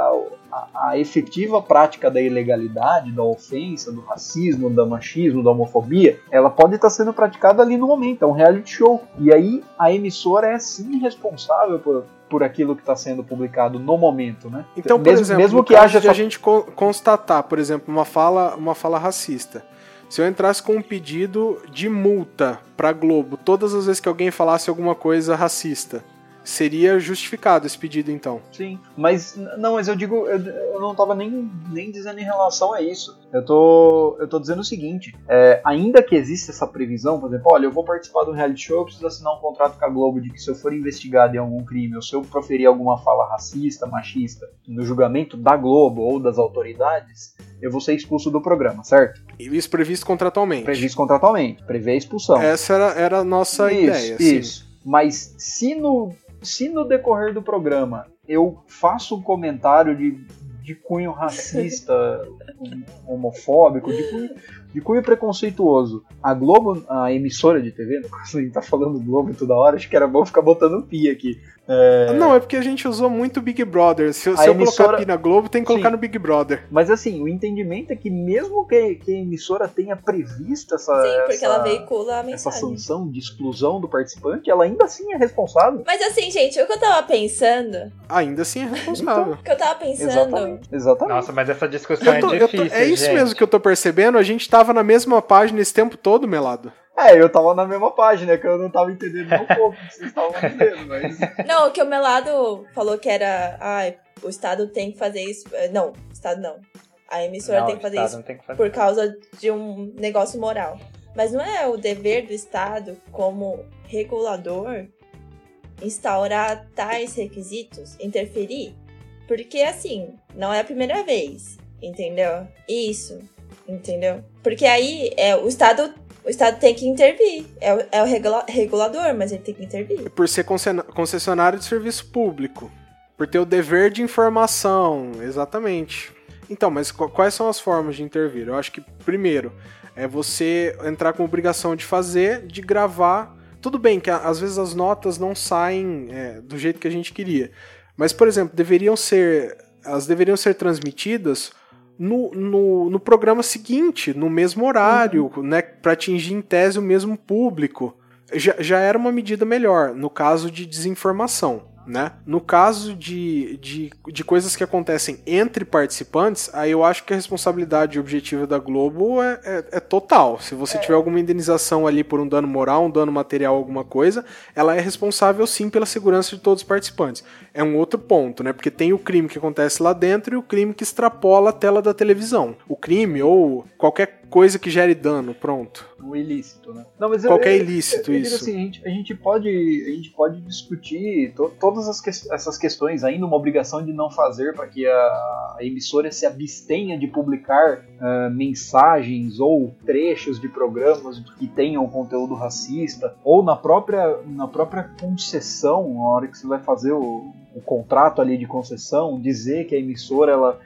a- a efetiva prática da ilegalidade, da ofensa, do racismo, do machismo, da homofobia, ela pode estar sendo praticada ali no momento, é um reality show. E aí a emissora é sim responsável por, por aquilo que está sendo publicado no momento, né? Então, por mesmo, exemplo, mesmo que haja essa a gente co- constatar, por exemplo, uma fala, uma fala racista. Se eu entrasse com um pedido de multa pra Globo todas as vezes que alguém falasse alguma coisa racista, seria justificado esse pedido então? Sim, mas não, mas eu digo, eu, eu não tava nem, nem dizendo em relação a isso. Eu tô, eu tô dizendo o seguinte: é, ainda que exista essa previsão, por exemplo, olha, eu vou participar de um reality show, eu preciso assinar um contrato com a Globo de que se eu for investigado em algum crime ou se eu proferir alguma fala racista, machista no julgamento da Globo ou das autoridades, eu vou ser expulso do programa, certo? Isso previsto contratualmente. Previsto contratualmente, prevê a expulsão. Essa era, era a nossa isso, ideia. sim. Isso. Mas se no, se no decorrer do programa eu faço um comentário de, de cunho racista, homofóbico, de cunho, de cunho preconceituoso, a Globo, a emissora de TV, no caso a gente tá falando Globo toda hora, acho que era bom ficar botando pi aqui. É, Não, é porque a gente usou muito Big Brother. Se, se eu emissora- colocar pi na Globo, tem que colocar Sim. no Big Brother. Mas assim, o entendimento é que mesmo que, que a emissora tenha previsto essa, Sim, porque essa, ela veicula a essa mensagem. sanção de exclusão do participante, ela ainda assim é responsável. Mas assim, gente, o que eu tava pensando, Ainda assim é responsável. o que eu tava pensando, Exatamente. Exatamente. Nossa, mas essa discussão Eu tô- é eu tô- difícil. é isso gente. mesmo que eu tô percebendo. A gente tava na mesma página esse tempo todo, Melado. É, eu tava na mesma página, que eu não tava entendendo nem um pouco o que vocês estavam *laughs* dizendo, mas. Não, o que o Melado falou que era. Ai, o Estado tem que fazer isso. eh, Não, o Estado não. A emissora Não, tem que fazer isso que fazer. por causa de um negócio moral. Mas não é o dever do Estado, como regulador, instaurar tais requisitos, interferir? Porque assim, não é a primeira vez, entendeu? Isso, entendeu? Porque aí é, o Estado. O Estado tem que intervir. É o, é o regula- regulador, mas ele tem que intervir. Por ser concession- concessionário de serviço público. Por ter o dever de informação. Exatamente. Então, mas qu- quais são as formas de intervir? Eu acho que, primeiro, é você entrar com obrigação de fazer, de gravar. Tudo bem que às vezes as notas não saem é, do jeito que a gente queria. Mas, por exemplo, deveriam ser. Elas deveriam ser transmitidas no, no, no programa seguinte, no mesmo horário, né? Para atingir em tese o mesmo público. Já, já era uma medida melhor no caso de desinformação. Né? No caso de, de, de coisas que acontecem entre participantes, aí eu acho que a responsabilidade objetiva da Globo é, é, é total. Se você tiver alguma indenização ali por um dano moral, um dano material, alguma coisa, ela é responsável sim pela segurança de todos os participantes. É um outro ponto, né? Porque tem o crime que acontece lá dentro e o crime que extrapola a tela da televisão. O crime ou qualquer coisa que gere dano, pronto. o ilícito, né? Não, mas Qualquer eu, ilícito, eu, eu isso. assim, a gente, a gente pode, a gente pode discutir to- todas as que- essas questões ainda uma obrigação de não fazer para que a, a emissora se abstenha de publicar ah, mensagens ou trechos de programas que tenham conteúdo racista ou na própria na própria concessão, na hora que você vai fazer o, o contrato ali de concessão, dizer que a emissora ela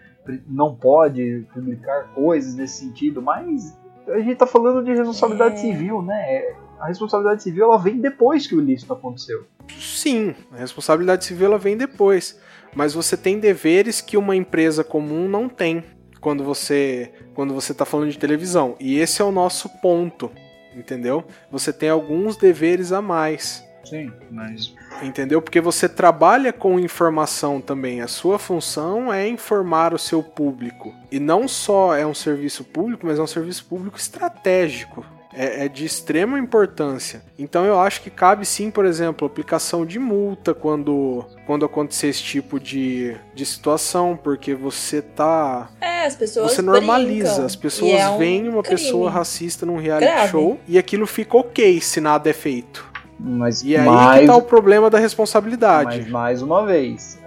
não pode publicar coisas nesse sentido, mas a gente tá falando de responsabilidade É. civil, né? A responsabilidade civil ela vem depois que o ilícito aconteceu. Sim, a responsabilidade civil ela vem depois. Mas você tem deveres que uma empresa comum não tem quando você quando você está falando de televisão. E esse é o nosso ponto, entendeu? Você tem alguns deveres a mais. Sim, mas. Entendeu? Porque você trabalha com informação também. A sua função é informar o seu público. E não só é um serviço público, mas é um serviço público estratégico. É, é de extrema importância. Então eu acho que cabe sim, por exemplo, aplicação de multa quando, quando acontecer esse tipo de, de situação, porque você tá. É, as pessoas. Você normaliza. brincam, As pessoas é um veem uma crime. pessoa racista num reality Grave. show e aquilo fica ok se nada é feito. Mas E aí mais, que tá o problema da responsabilidade. mas mais uma vez,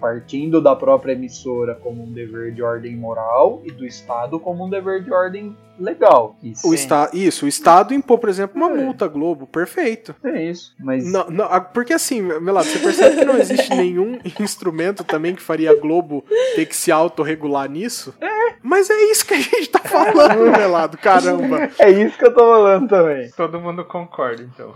partindo da própria emissora como um dever de ordem moral e do Estado como um dever de ordem legal. E O esta... Isso, o Estado impor, por exemplo, uma É. multa à Globo, perfeito. é isso. Mas Não, não, porque assim, Melado, você percebe que não existe nenhum *laughs* instrumento também que faria a Globo ter que se autorregular nisso? É. Mas é isso que a gente tá falando, *laughs* Melado, caramba. é isso que eu tô falando também. Todo mundo concorda, então.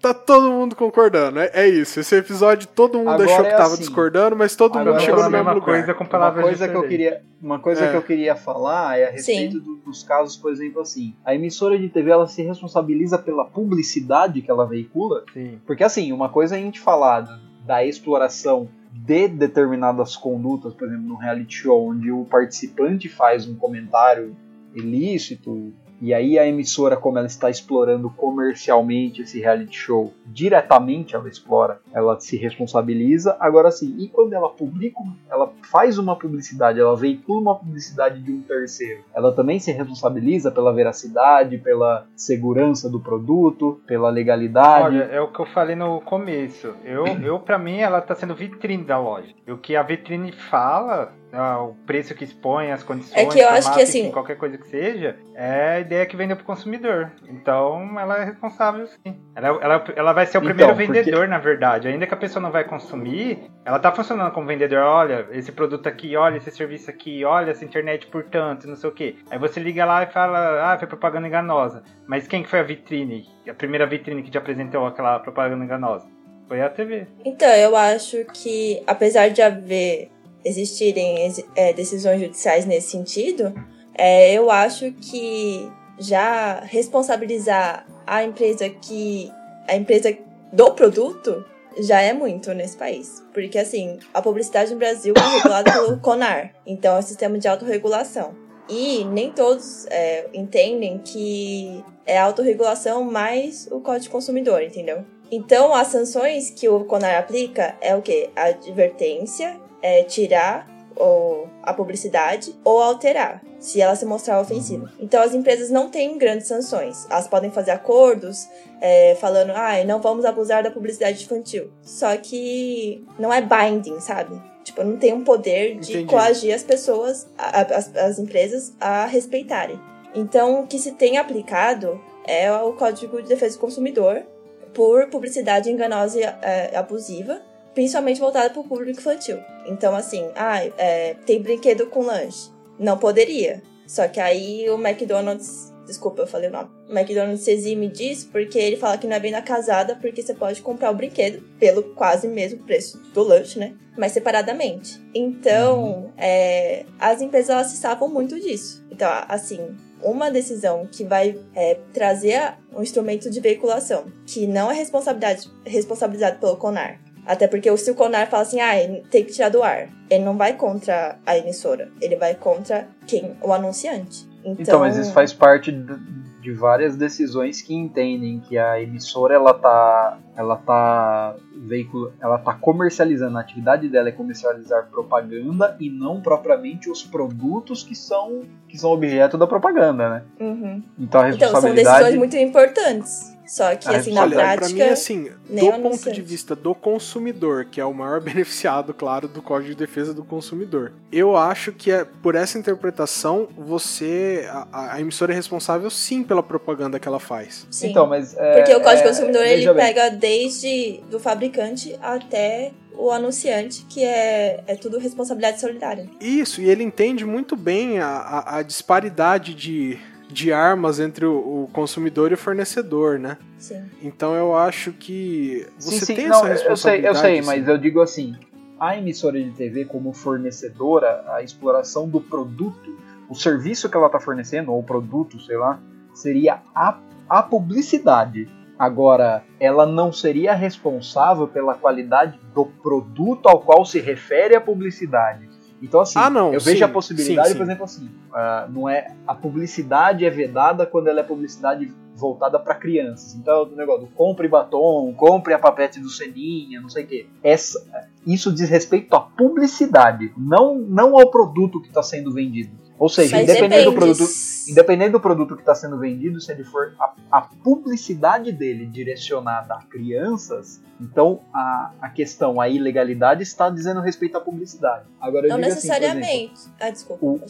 Tá todo mundo concordando, é, é isso. Esse episódio todo mundo Agora achou que é tava assim. discordando, mas todo Agora mundo é chegou a no mesmo mesma lugar. coisa com Uma palavras coisa que eu diferentes. queria, uma coisa É. que eu queria falar é a respeito do- dos casos, por exemplo, assim, a emissora de TV ela se responsabiliza pela publicidade que ela veicula, Sim. porque assim, uma coisa é a gente falar da- da exploração de determinadas condutas, por exemplo, no reality show, onde o participante faz um comentário ilícito, e aí a emissora, como ela está explorando comercialmente esse reality show, diretamente ela explora, ela se responsabiliza. Agora sim, e quando ela publica, ela faz uma publicidade, ela veicula uma publicidade de um terceiro, ela também se responsabiliza pela veracidade, pela segurança do produto, pela legalidade. Olha, é o que eu falei no começo. Eu, eu para mim, ela tá sendo vitrine da loja. E o que a vitrine fala, ah, o preço que expõe, as condições, É que eu acho que, assim- qualquer coisa que seja, é a ideia que vende pro consumidor. Então, ela é responsável, sim. Ela, ela, ela vai ser o Então, primeiro porque- vendedor, na verdade. Ainda que a pessoa não vai consumir, ela tá funcionando como vendedor. Olha, esse produto aqui, olha esse serviço aqui, olha essa internet por tanto, não sei o quê. Aí você liga lá e fala, ah, foi propaganda enganosa. Mas quem que foi a vitrine? A primeira vitrine que te apresentou aquela propaganda enganosa? Foi a TV. Então, eu acho que, apesar de haver, existirem exi- é, decisões judiciais nesse sentido, é, eu acho que já responsabilizar a empresa que. a empresa do produto já é muito nesse país. Porque, assim, a publicidade no Brasil é regulada pelo *coughs* CONAR, então é o sistema de autorregulação. E nem todos é, entendem que é autorregulação mais o Código de Consumidor, entendeu? Então, as sanções que o CONAR aplica é o quê? A advertência, é tirar ou a publicidade ou alterar, se ela se mostrar ofensiva. Então, as empresas não têm grandes sanções. Elas podem fazer acordos é, falando, ah, não vamos abusar da publicidade infantil. Só que não é binding, sabe? Tipo, não tem um poder de Entendi. coagir as pessoas, a- as, as empresas, a respeitarem. Então, o que se tem aplicado é o Código de Defesa do Consumidor por publicidade enganosa e é, abusiva, principalmente voltada para o público infantil. Então, assim, ah, é, tem brinquedo com lanche. Não poderia. Só que aí o McDonald's. Desculpa, eu falei o nome. O McDonald's se exime disso porque ele fala que não é venda casada, porque você pode comprar o brinquedo pelo quase mesmo preço do lanche, né? Mas separadamente. Então, é, as empresas elas se salvam muito disso. Então, assim, uma decisão que vai é, trazer um instrumento de veiculação que não é responsabilidade, responsabilizado pelo CONAR. Até porque se o CONAR fala assim, ah, tem que tirar do ar, ele não vai contra a emissora, ele vai contra quem? O anunciante. Então, Então, mas isso faz parte de, várias decisões que entendem que a emissora ela tá, ela tá veicula, ela tá comercializando a atividade dela é comercializar propaganda e não propriamente os produtos que são que são objeto da propaganda, né? Uhum. Então a Então, são responsabilidade decisões muito importantes. Só que, A assim, na Olha, pra prática. mim, assim, nem do o ponto de vista do consumidor, que é o maior *laughs* beneficiado, claro, do Código de Defesa do Consumidor, eu acho que é, por essa interpretação, você. A, a emissora é responsável sim pela propaganda que ela faz. Sim. Então, mas é, Porque o Código é, de Consumidor ele bem, pega desde do fabricante até o anunciante, que é, é tudo responsabilidade solidária. Isso, e ele entende muito bem a, a, a disparidade de, de armas entre o, o consumidor e o fornecedor, né? Sim. Então eu acho que você sim, sim, tem não, essa eu sei, responsabilidade. eu sei, mas eu digo assim, a emissora de TV como fornecedora, a exploração do produto, o serviço que ela está fornecendo ou o produto, sei lá, seria a, a publicidade. Agora, ela não seria responsável pela qualidade do produto ao qual se refere a publicidade. Então, assim, Ah, não, eu vejo sim, a possibilidade, sim, por sim. exemplo, assim, ah, não é a publicidade é vedada quando ela é publicidade voltada para crianças. Então, o negócio do compre batom, compre a papete do Seninha, não sei o quê. Essa, isso diz respeito à publicidade, não, não ao produto que está sendo vendido. Ou seja, Mas independente do produto, independente do produto que está sendo vendido, se ele for a, a publicidade dele direcionada a crianças, então a, a questão, a ilegalidade está dizendo respeito à publicidade. Agora, Não assim, por exemplo, necessariamente. ah, desculpa. o-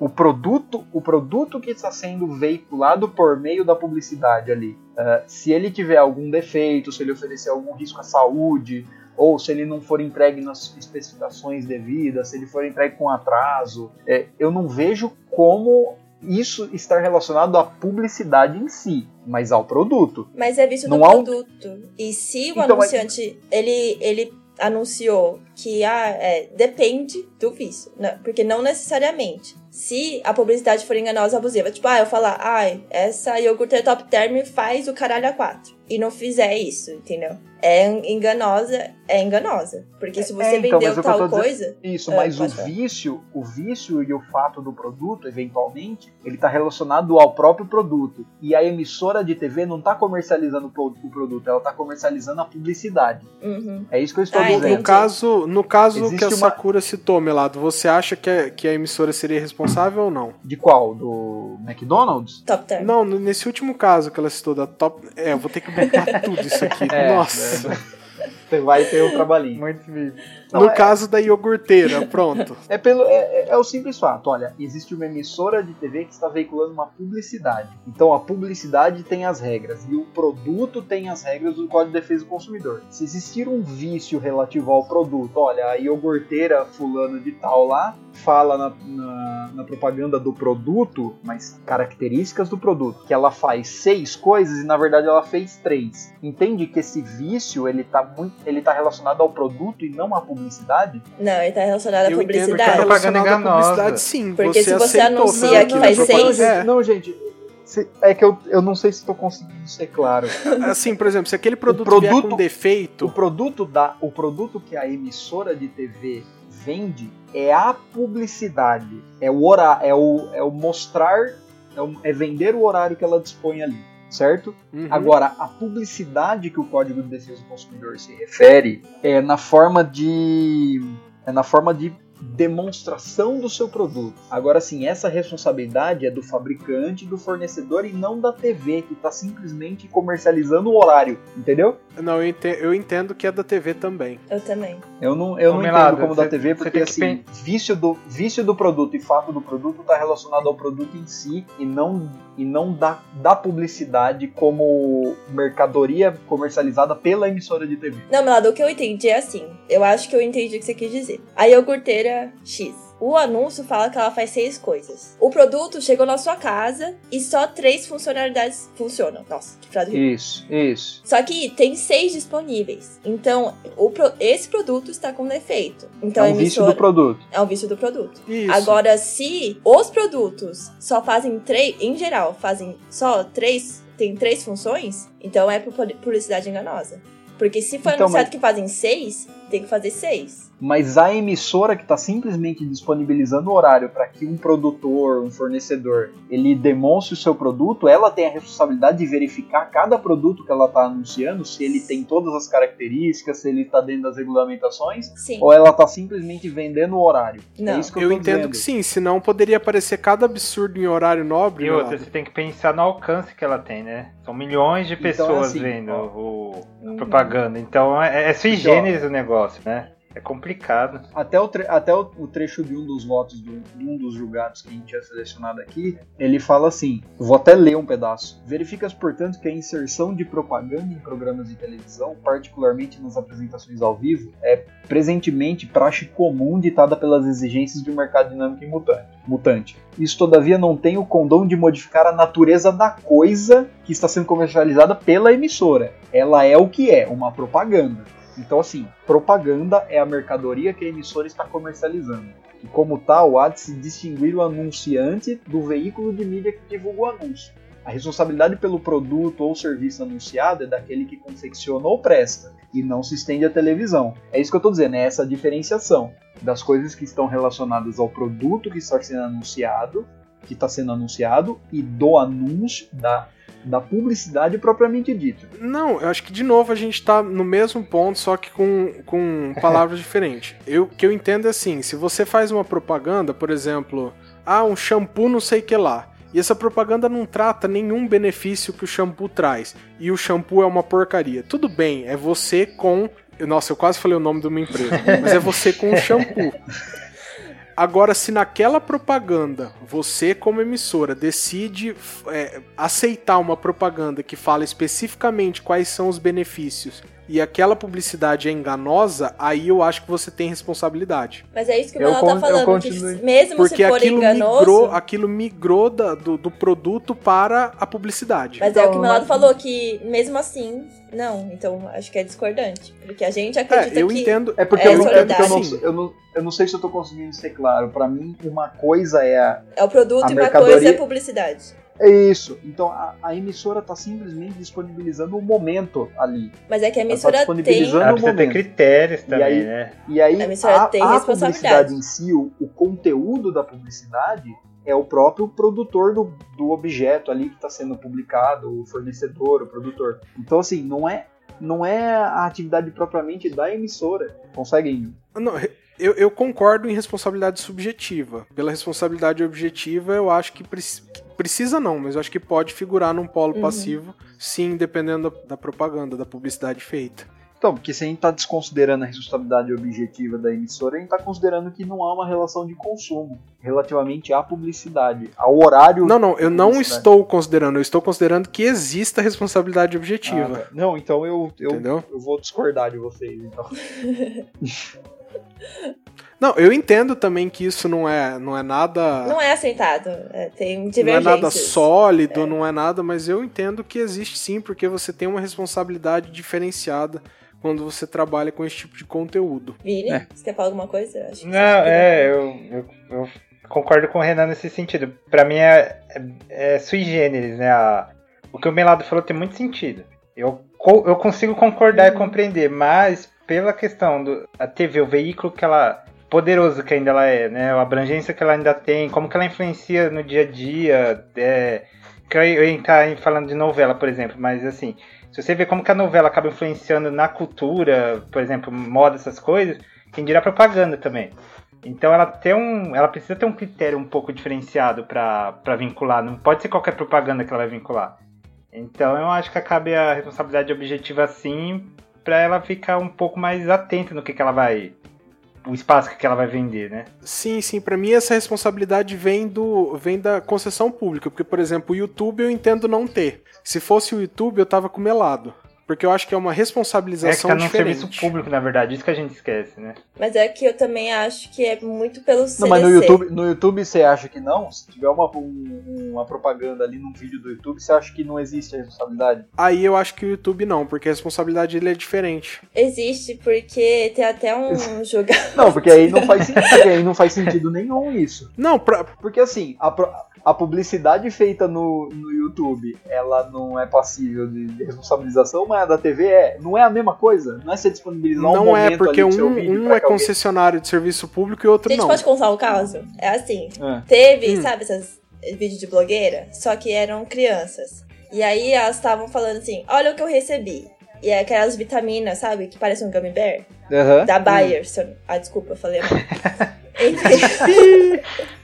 o produto, o produto que está sendo veiculado por meio da publicidade ali, eh, se ele tiver algum defeito, se ele oferecer algum risco à saúde, ou se ele não for entregue nas especificações devidas, se ele for entregue com atraso, eh, eu não vejo como isso estar relacionado à publicidade em si, mas ao produto. Mas é visto Não do um- produto. E se o Então, anunciante, ele, ele anunciou que ah, é, depende do vício. né? Porque não necessariamente. Se a publicidade for enganosa ou abusiva, tipo, ah, eu falar, ai, essa iogurte top term faz o caralho a quatro. E não fizer isso, entendeu? É enganosa, é enganosa. Porque se você É, então, vendeu é tal tô dizendo. coisa. Isso, É, mas o falar. vício, o vício e o fato do produto, eventualmente, ele está relacionado ao próprio produto. E a emissora de TV não está comercializando o pro- o produto, ela está comercializando a publicidade. Uhum. É isso que eu estou Ah, No dizendo. entendi. caso, no caso Existe que a uma- Sakura citou, Melado, você acha que a, que a emissora seria responsável ou não? De qual? Do McDonald's? Top term. Não, nesse último caso que ela citou da Top. É, eu vou ter que botar *laughs* tudo isso aqui. É, Nossa. Você vai ter o trabalhinho. Muito. Não, no é- caso da iogurteira, pronto. *laughs* É, pelo, é, é- é o simples fato. Olha, existe uma emissora de TV que está veiculando uma publicidade. Então a publicidade tem as regras e o produto tem as regras do Código de Defesa do Consumidor. Se existir um vício relativo ao produto, olha, a iogurteira fulano de tal lá fala na, na- na propaganda do produto, mas características do produto, que ela faz seis coisas e na verdade ela fez três. Entende que esse vício ele está muito, ele tá relacionado ao produto e não à publicidade? Não, ele tá relacionado à Eu entendo que é publicidade. relacionado à Propaganda publicidade, enganosa. sim. Porque se você anuncia que faz propaganda. seis- É. Não, gente. É que eu, eu não sei se estou conseguindo ser claro. *laughs* Assim, por exemplo, se aquele produto, vier produto- com O defeito, produto, da, o produto que a emissora de TV vende é a publicidade. É o horário, é o, é o mostrar, é, o- é vender o horário que ela dispõe ali, certo? uhum, Agora, a publicidade que o Código de Defesa do Consumidor se refere é na forma de. é na forma de demonstração do seu produto. Agora sim, essa responsabilidade é do fabricante, do fornecedor e não da TV, que está simplesmente comercializando o horário, entendeu? não, eu entendo, eu entendo que é da TV também. Eu também. Eu não, eu não entendo como você- da TV, porque que assim, vício do, vício do produto e fato do produto está relacionado ao produto em si e não, e não da, da publicidade como mercadoria comercializada pela emissora de TV. Não, Melado, o que eu entendi é assim. Eu acho que eu entendi o que você quis dizer. A iogurteira X. O anúncio fala que ela faz seis coisas. O produto chegou na sua casa e só três funcionalidades funcionam. Nossa, que frase. Isso, isso. Só que tem seis disponíveis. Então, o pro- esse produto está com defeito. Então, é um vício emissora do produto. é um vício do produto. Isso. Agora, se os produtos só fazem três, em geral, fazem só três, tem três funções, então é pu- publicidade enganosa. Porque se for Então, anunciado mas- que fazem seis, tem que fazer seis. Mas a emissora que está simplesmente disponibilizando o horário para que um produtor, um fornecedor, ele demonstre o seu produto, ela tem a responsabilidade de verificar cada produto que ela está anunciando, se ele tem todas as características, se ele está dentro das regulamentações, Sim. ou ela está simplesmente vendendo o horário. Não. É isso que eu, Eu entendo dizendo. que sim, senão poderia aparecer cada absurdo em horário nobre. E meu outra, você tem que pensar no alcance que ela tem, né? São milhões de Então, pessoas assim, vendo ó. o, a propaganda. Então é, é sui Então, generis o negócio, né? É complicado. Até, o, tre- até o, o trecho de um dos votos de um, dos julgados que a gente tinha selecionado aqui, ele fala assim: vou até ler um pedaço. Verifica-se, portanto, que a inserção de propaganda em programas de televisão, particularmente nas apresentações ao vivo, é presentemente praxe comum ditada pelas exigências de um mercado dinâmico e mutante. mutante. Isso, todavia, não tem o condão de modificar a natureza da coisa que está sendo comercializada pela emissora. Ela é o que é, uma propaganda. Então, assim, propaganda é a mercadoria que a emissora está comercializando. E, como tal, há de se distinguir o anunciante do veículo de mídia que divulga o anúncio. A responsabilidade pelo produto ou serviço anunciado é daquele que confecciona ou presta e não se estende à televisão. É isso que eu estou dizendo, é essa diferenciação das coisas que estão relacionadas ao produto que está sendo anunciado, que está sendo anunciado e do anúncio da da publicidade propriamente dita. Não, eu acho que de novo a gente tá no mesmo ponto, só que com, com *laughs* palavras diferentes. Eu, o que eu entendo é assim: se você faz uma propaganda, por exemplo, ah, um shampoo não sei o que lá. E essa propaganda não trata nenhum benefício que o shampoo traz. E o shampoo é uma porcaria. Tudo bem, é você com. Nossa, eu quase falei o nome de uma empresa. *laughs* mas é você com o shampoo. Agora, se naquela propaganda você, como emissora, decide é, aceitar uma propaganda que fala especificamente quais são os benefícios e aquela publicidade é enganosa, aí eu acho que você tem responsabilidade. Mas é isso que o Manuel tá falando, que mesmo Porque se for aquilo enganoso... Migrou, aquilo migrou da, do, do, produto para a publicidade. Mas então, é o que o Manuel falou, que mesmo assim, não. Então acho que é discordante. Porque a gente acredita é, eu que entendo. É porque, é eu, não, é porque eu, não, eu, não, eu não sei se eu tô conseguindo ser claro. Para mim, uma coisa é a É o produto e uma coisa é a publicidade. É isso. Então a, a emissora está simplesmente disponibilizando o um momento ali. Mas é que a tá emissora tá tem. Ela precisa ter critérios também, e aí, né? E aí a emissora a, tem a responsabilidade. publicidade em si, o, o, conteúdo da publicidade é o próprio produtor do, do objeto ali que está sendo publicado, o fornecedor, o produtor. Então assim, não é não é a atividade propriamente da emissora. Conseguem? Não, eu, eu, concordo em responsabilidade subjetiva. Pela responsabilidade objetiva, eu acho que, pre precisa não, mas eu acho que pode figurar num polo uhum. passivo, sim, dependendo da, da, propaganda, da publicidade feita. Então, porque se a gente está desconsiderando a responsabilidade objetiva da emissora, a gente está considerando que não há uma relação de consumo relativamente à publicidade, ao horário. Não, não, eu não estou considerando, eu estou considerando que exista responsabilidade objetiva. Ah, não, então eu, eu, eu vou discordar de vocês. Então. *laughs* *laughs* Não, eu entendo também que isso não é, não é nada. Não é aceitado. É, tem divergências. Não é nada sólido, é. não é nada, mas eu entendo que existe sim, porque você tem uma responsabilidade diferenciada quando você trabalha com esse tipo de conteúdo. Vini, é. você quer falar alguma coisa? Acho não, é, eu, eu, eu, concordo com o Renan nesse sentido. Para mim é, é, é, sui generis, né? A, o que o Melado falou tem muito sentido. Eu, eu consigo concordar uhum. e compreender, mas pela questão do a TV, o veículo que ela poderoso que ainda ela é, né? A abrangência que ela ainda tem, como que ela influencia no dia a dia. É, que eu ia entrar falando de novela, por exemplo, mas assim, se você vê como que a novela acaba influenciando na cultura, por exemplo, moda, essas coisas, quem dirá propaganda também. Então ela tem um, ela precisa ter um critério um pouco diferenciado para vincular. Não pode ser qualquer propaganda que ela vai vincular. Então eu acho que cabe a responsabilidade objetiva assim para ela ficar um pouco mais atenta no que, que ela vai o espaço que ela vai vender, né? Sim, sim. Para mim essa responsabilidade vem do vem da concessão pública, porque por exemplo o YouTube eu entendo não ter. Se fosse o YouTube eu tava com melado. Porque eu acho que é uma responsabilização é que tá diferente. serviço público, na verdade, isso que a gente esquece, né? Mas é que eu também acho que é muito pelo CDC. Não, mas no YouTube, no YouTube você acha que não? Se tiver uma, um, uma propaganda ali num vídeo do YouTube, você acha que não existe a responsabilidade? Aí eu acho que o YouTube não, porque a responsabilidade dele é diferente. Existe, porque tem até um *laughs* jogador... Não, porque aí não faz sentido, aí não faz sentido nenhum isso. Não, pra... porque assim, a, a publicidade feita no, no YouTube, ela não é passível de, de, responsabilização, mas a da TV é. Não é a mesma coisa? Não é ser disponibilizar um Não é, porque um, um é concessionário de serviço público e outro não. A gente não. pode contar o caso? É assim, é. teve, hum. sabe, esses vídeos de blogueira? Só que eram crianças. E aí elas estavam falando assim, olha o que eu recebi. E é aquelas vitaminas, sabe, que parecem um gummy bear. Uhum. Da Bayer. Hum. Ah, desculpa, eu falei. *laughs* Enfim. *laughs*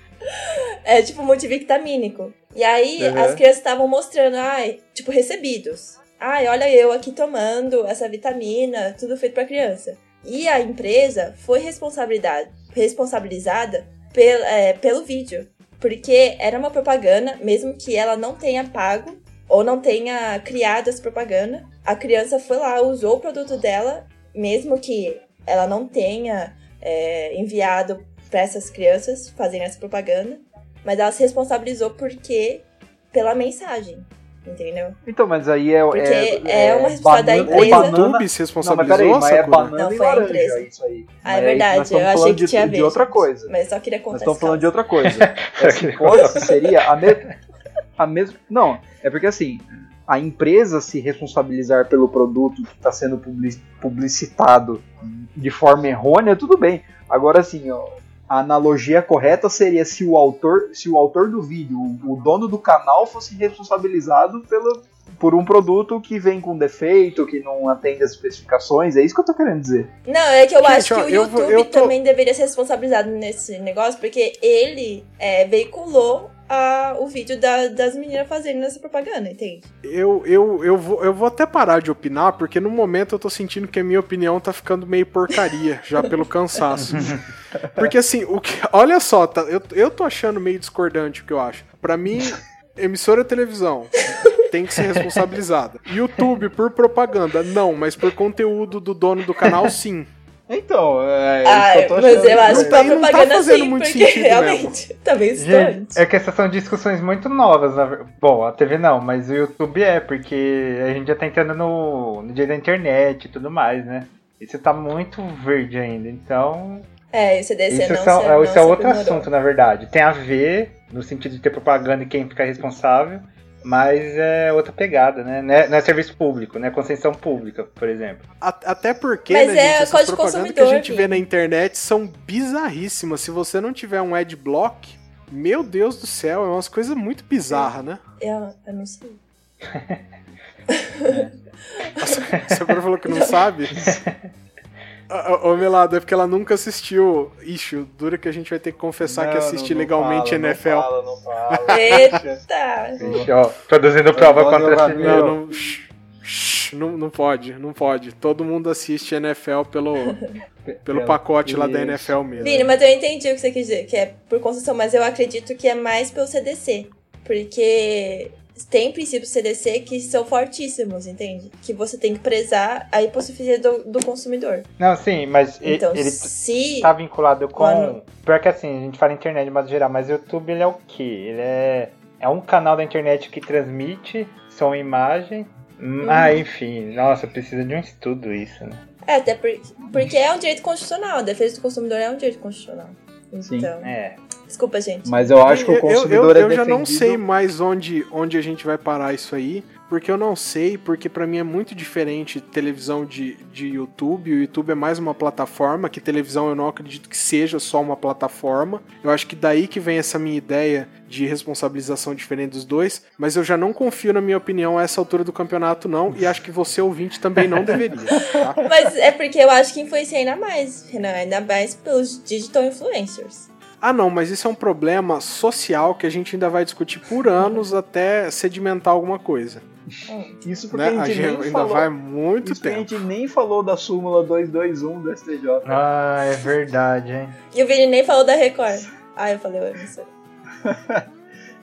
é tipo multivitamínico. E aí uhum. as crianças estavam mostrando, ai, tipo, recebidos. Ai, olha eu aqui tomando essa vitamina, tudo feito para criança. E a empresa foi responsabilidade, responsabilizada pel, é, pelo vídeo. Porque era uma propaganda, mesmo que ela não tenha pago ou não tenha criado essa propaganda, a criança foi lá, usou o produto dela, mesmo que ela não tenha é, enviado para essas crianças fazerem essa propaganda, mas ela se responsabilizou porque pela mensagem. Entendeu? Então, mas aí é. Porque é, é uma responsabilidade da empresa. O YouTube se responsabilizou, não, mas, peraí, mas é banana não, foi a empresa. isso aí. Ah, é verdade, eu achei que de, tinha de outra coisa. Mas só queria contar Nós estamos falando de outra coisa. *laughs* Essa hipótese seria a, me... a mesma. Não, é porque assim, a empresa se responsabilizar pelo produto que está sendo publici- publicitado de forma errônea, tudo bem. Agora, assim, ó, a analogia correta seria se o autor, se o autor do vídeo, o, dono do canal, fosse responsabilizado pelo, por um produto que vem com defeito, que não atende às especificações. É isso que eu tô querendo dizer. Não, é que eu Gente, acho que ó, o eu YouTube eu tô- também deveria ser responsabilizado nesse negócio, porque ele é, veiculou a- o vídeo da- das meninas fazendo essa propaganda, entende? Eu, eu, eu, vou, eu vou até parar de opinar, porque no momento eu tô sentindo que a minha opinião tá ficando meio porcaria, *laughs* já pelo cansaço. *laughs* Porque assim, o que, olha só, tá, eu, eu tô achando meio discordante o que eu acho. Pra mim, emissora de televisão tem que ser responsabilizada. *laughs* YouTube por propaganda, não, mas por conteúdo do dono do canal, sim. Então, é Ah, mas eu acho que não tá propaganda fazendo muito porque sentido realmente tá bem distante. é que essas são discussões muito novas. Na... Bom, a TV não, mas o YouTube é, porque a gente já tá entrando no, no dia da internet e tudo mais, né? Isso tá muito verde ainda, então. É, o CDC Isso, não são- se, é, não isso se é outro aprimorou. assunto, na verdade. Tem a ver, no sentido de ter propaganda e quem fica responsável, mas é outra pegada, né? Não é, não é serviço público, não é concessão pública, por exemplo. A- Até porque, Mas né, é gente, essas código propagandas que a gente vê na internet são bizarríssimas. Se você não tiver um adblock, meu Deus do céu, é umas coisas muito bizarras, né? Eu, eu não sei. *laughs* Você agora falou que não sabe? *laughs* Ô, Melado, é porque ela nunca assistiu. Ixi, o dura que a gente vai ter que confessar que assiste legalmente NFL. Não fala, não fala. Eita! Vixe, ó, produzindo prova contra meu. Não, não, shh, shh, não, não pode, não pode. Todo mundo assiste NFL *laughs* pelo, pelo pacote lá da Isso. NFL mesmo. Vini, mas eu entendi o que você quis dizer, que é por concessão, mas eu acredito que é mais pelo CDC. Porque tem princípios CDC que são fortíssimos, entende? Que você tem que prezar a hipossuficiência do, do consumidor. Não, sim, mas Então, ele se. tá vinculado com. Mano. Pior que assim, a gente fala internet de modo geral, mas o YouTube ele é o quê? Ele é. É um canal da internet que transmite som e imagem. Hum, Ah, enfim, nossa, precisa de um estudo isso, né? É, até porque, porque é um direito constitucional. A defesa do consumidor é um direito constitucional. Sim. Então, É. desculpa, gente. Mas eu acho que o Eu- eu- consumidor eu, é eu já não sei mais onde, onde a gente vai parar isso aí, porque eu não sei, porque pra mim é muito diferente televisão de, de YouTube. O YouTube é mais uma plataforma, que televisão eu não acredito que seja só uma plataforma. Eu acho que daí que vem essa minha ideia de responsabilização diferente dos dois, mas eu já não confio na minha opinião a essa altura do campeonato não, e acho que você ouvinte também não deveria, tá? *laughs* Mas é porque eu acho que influencia ainda mais, Renan. Ainda mais pelos digital influencers. Ah, não, mas isso é um problema social que a gente ainda vai discutir por anos até sedimentar alguma coisa. Isso porque Né? a A gente gente nem ainda falou... vai muito Isso porque a tempo. gente nem falou da súmula 221 do STJ. Ah, é verdade, hein? E o Vini nem falou da Record. Ah, eu falei, eu. *laughs*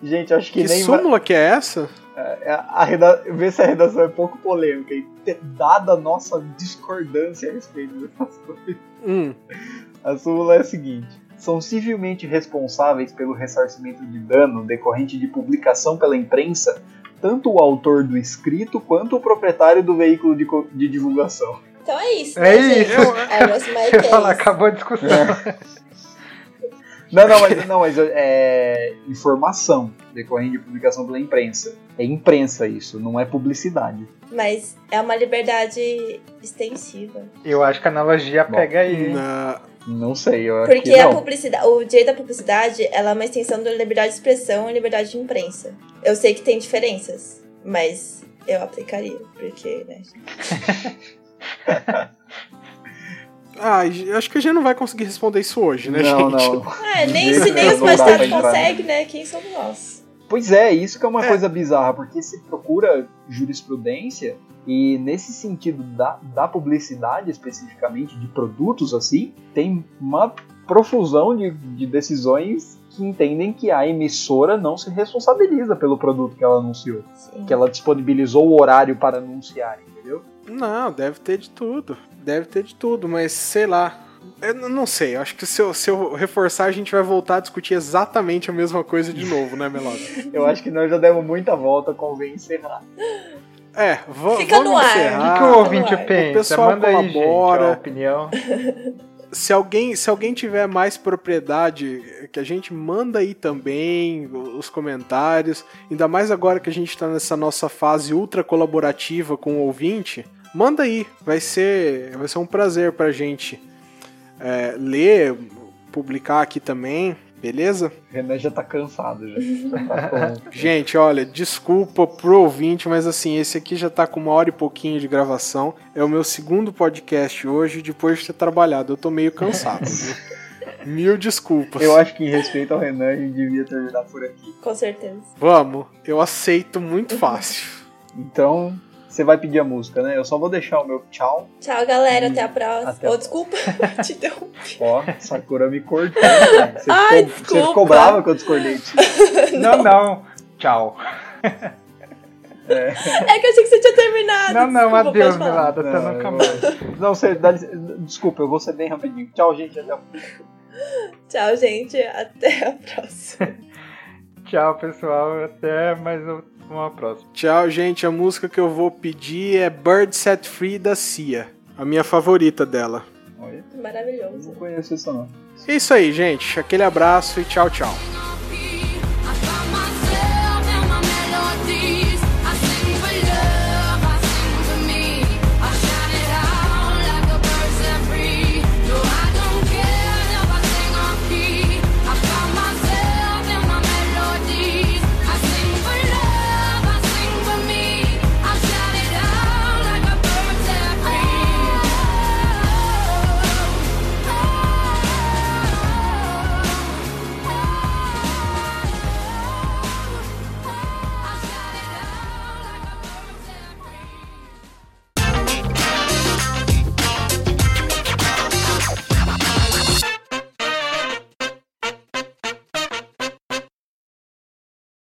Gente, acho que, Que nem vai- súmula que é essa? É, a reda... ver se a redação é pouco polêmica e dada a nossa discordância a respeito dessas coisas. Hum, A súmula é a seguinte: são civilmente responsáveis pelo ressarcimento de dano decorrente de publicação pela imprensa tanto o autor do escrito quanto o proprietário do veículo de, de divulgação. Então é isso. É né, gente? isso. É, Você Mike fala, é isso. acabou a discussão. *laughs* Não, não, mas, não, mas é informação decorrente de publicação pela imprensa. É imprensa isso, não é publicidade. Mas é uma liberdade extensiva. Eu acho que a analogia Bom, pega aí. na- Não sei, eu acho Porque que a não. publicidade, o direito à publicidade ela é uma extensão da liberdade de expressão e liberdade de imprensa. Eu sei que tem diferenças, mas eu aplicaria, porque, né? *laughs* Ah, acho que a gente não vai conseguir responder isso hoje, né, não, gente? não. É, nem se nem os magistrados entrar. conseguem, né? Quem somos nós? Pois é, isso que é uma É. coisa bizarra, porque se procura jurisprudência e nesse sentido da, da publicidade especificamente, de produtos assim, tem uma profusão de, de decisões que entendem que a emissora não se responsabiliza pelo produto que ela anunciou, Sim. que ela disponibilizou o horário para anunciar, entendeu? Não, deve ter de tudo. Deve ter de tudo, mas sei lá. Eu não sei, acho que se eu, se eu reforçar, a gente vai voltar a discutir exatamente a mesma coisa de novo, né, Melody? *laughs* Eu acho que nós já demos muita volta, convém encerrar. É, Fica vamos no ar. O encerrar. que, que o ouvinte pensa? O pessoal Manda aí, gente, colabora. opinião. *laughs* se alguém, se alguém tiver mais propriedade, que a gente manda aí também os comentários. Ainda mais agora que a gente tá nessa nossa fase ultra colaborativa com o ouvinte. Manda aí, vai ser, vai ser um prazer pra gente é, ler, publicar aqui também. Beleza? Renan já tá cansado já. *laughs* Tá Gente, olha, desculpa pro ouvinte, mas assim, esse aqui já tá com uma hora e pouquinho de gravação. É o meu segundo podcast hoje, depois de ter trabalhado. Eu tô meio cansado. *laughs* viu? Mil desculpas. Eu acho que em respeito ao Renan, a gente devia terminar por aqui. Com certeza. Vamos, eu aceito muito *laughs* fácil. Então, você vai pedir a música, né? Eu só vou deixar o meu tchau. Tchau, galera. Até a próxima. Até próxima. desculpa. *laughs* Te interrompi. Ó, Sakura me cortou. né? Você, *laughs* Ai, ficou, você desculpa. ficou brava que eu discordei de ti. *laughs* Não, não. Tchau. É que eu achei que você tinha terminado. Não, não, Desculpa, adeus. Melada. Tá Não, nunca eu- mais. Não, você, dá desculpa, eu vou ser bem rapidinho. Tchau, gente. Até a Tchau, gente. Até a próxima. Tchau, pessoal. Até mais uma próxima. Tchau, gente. A música que eu vou pedir é Bird Set Free da Cia. A minha favorita dela. Olha, Maravilhoso. não conheço isso não. É isso aí, gente. Aquele abraço e tchau, tchau.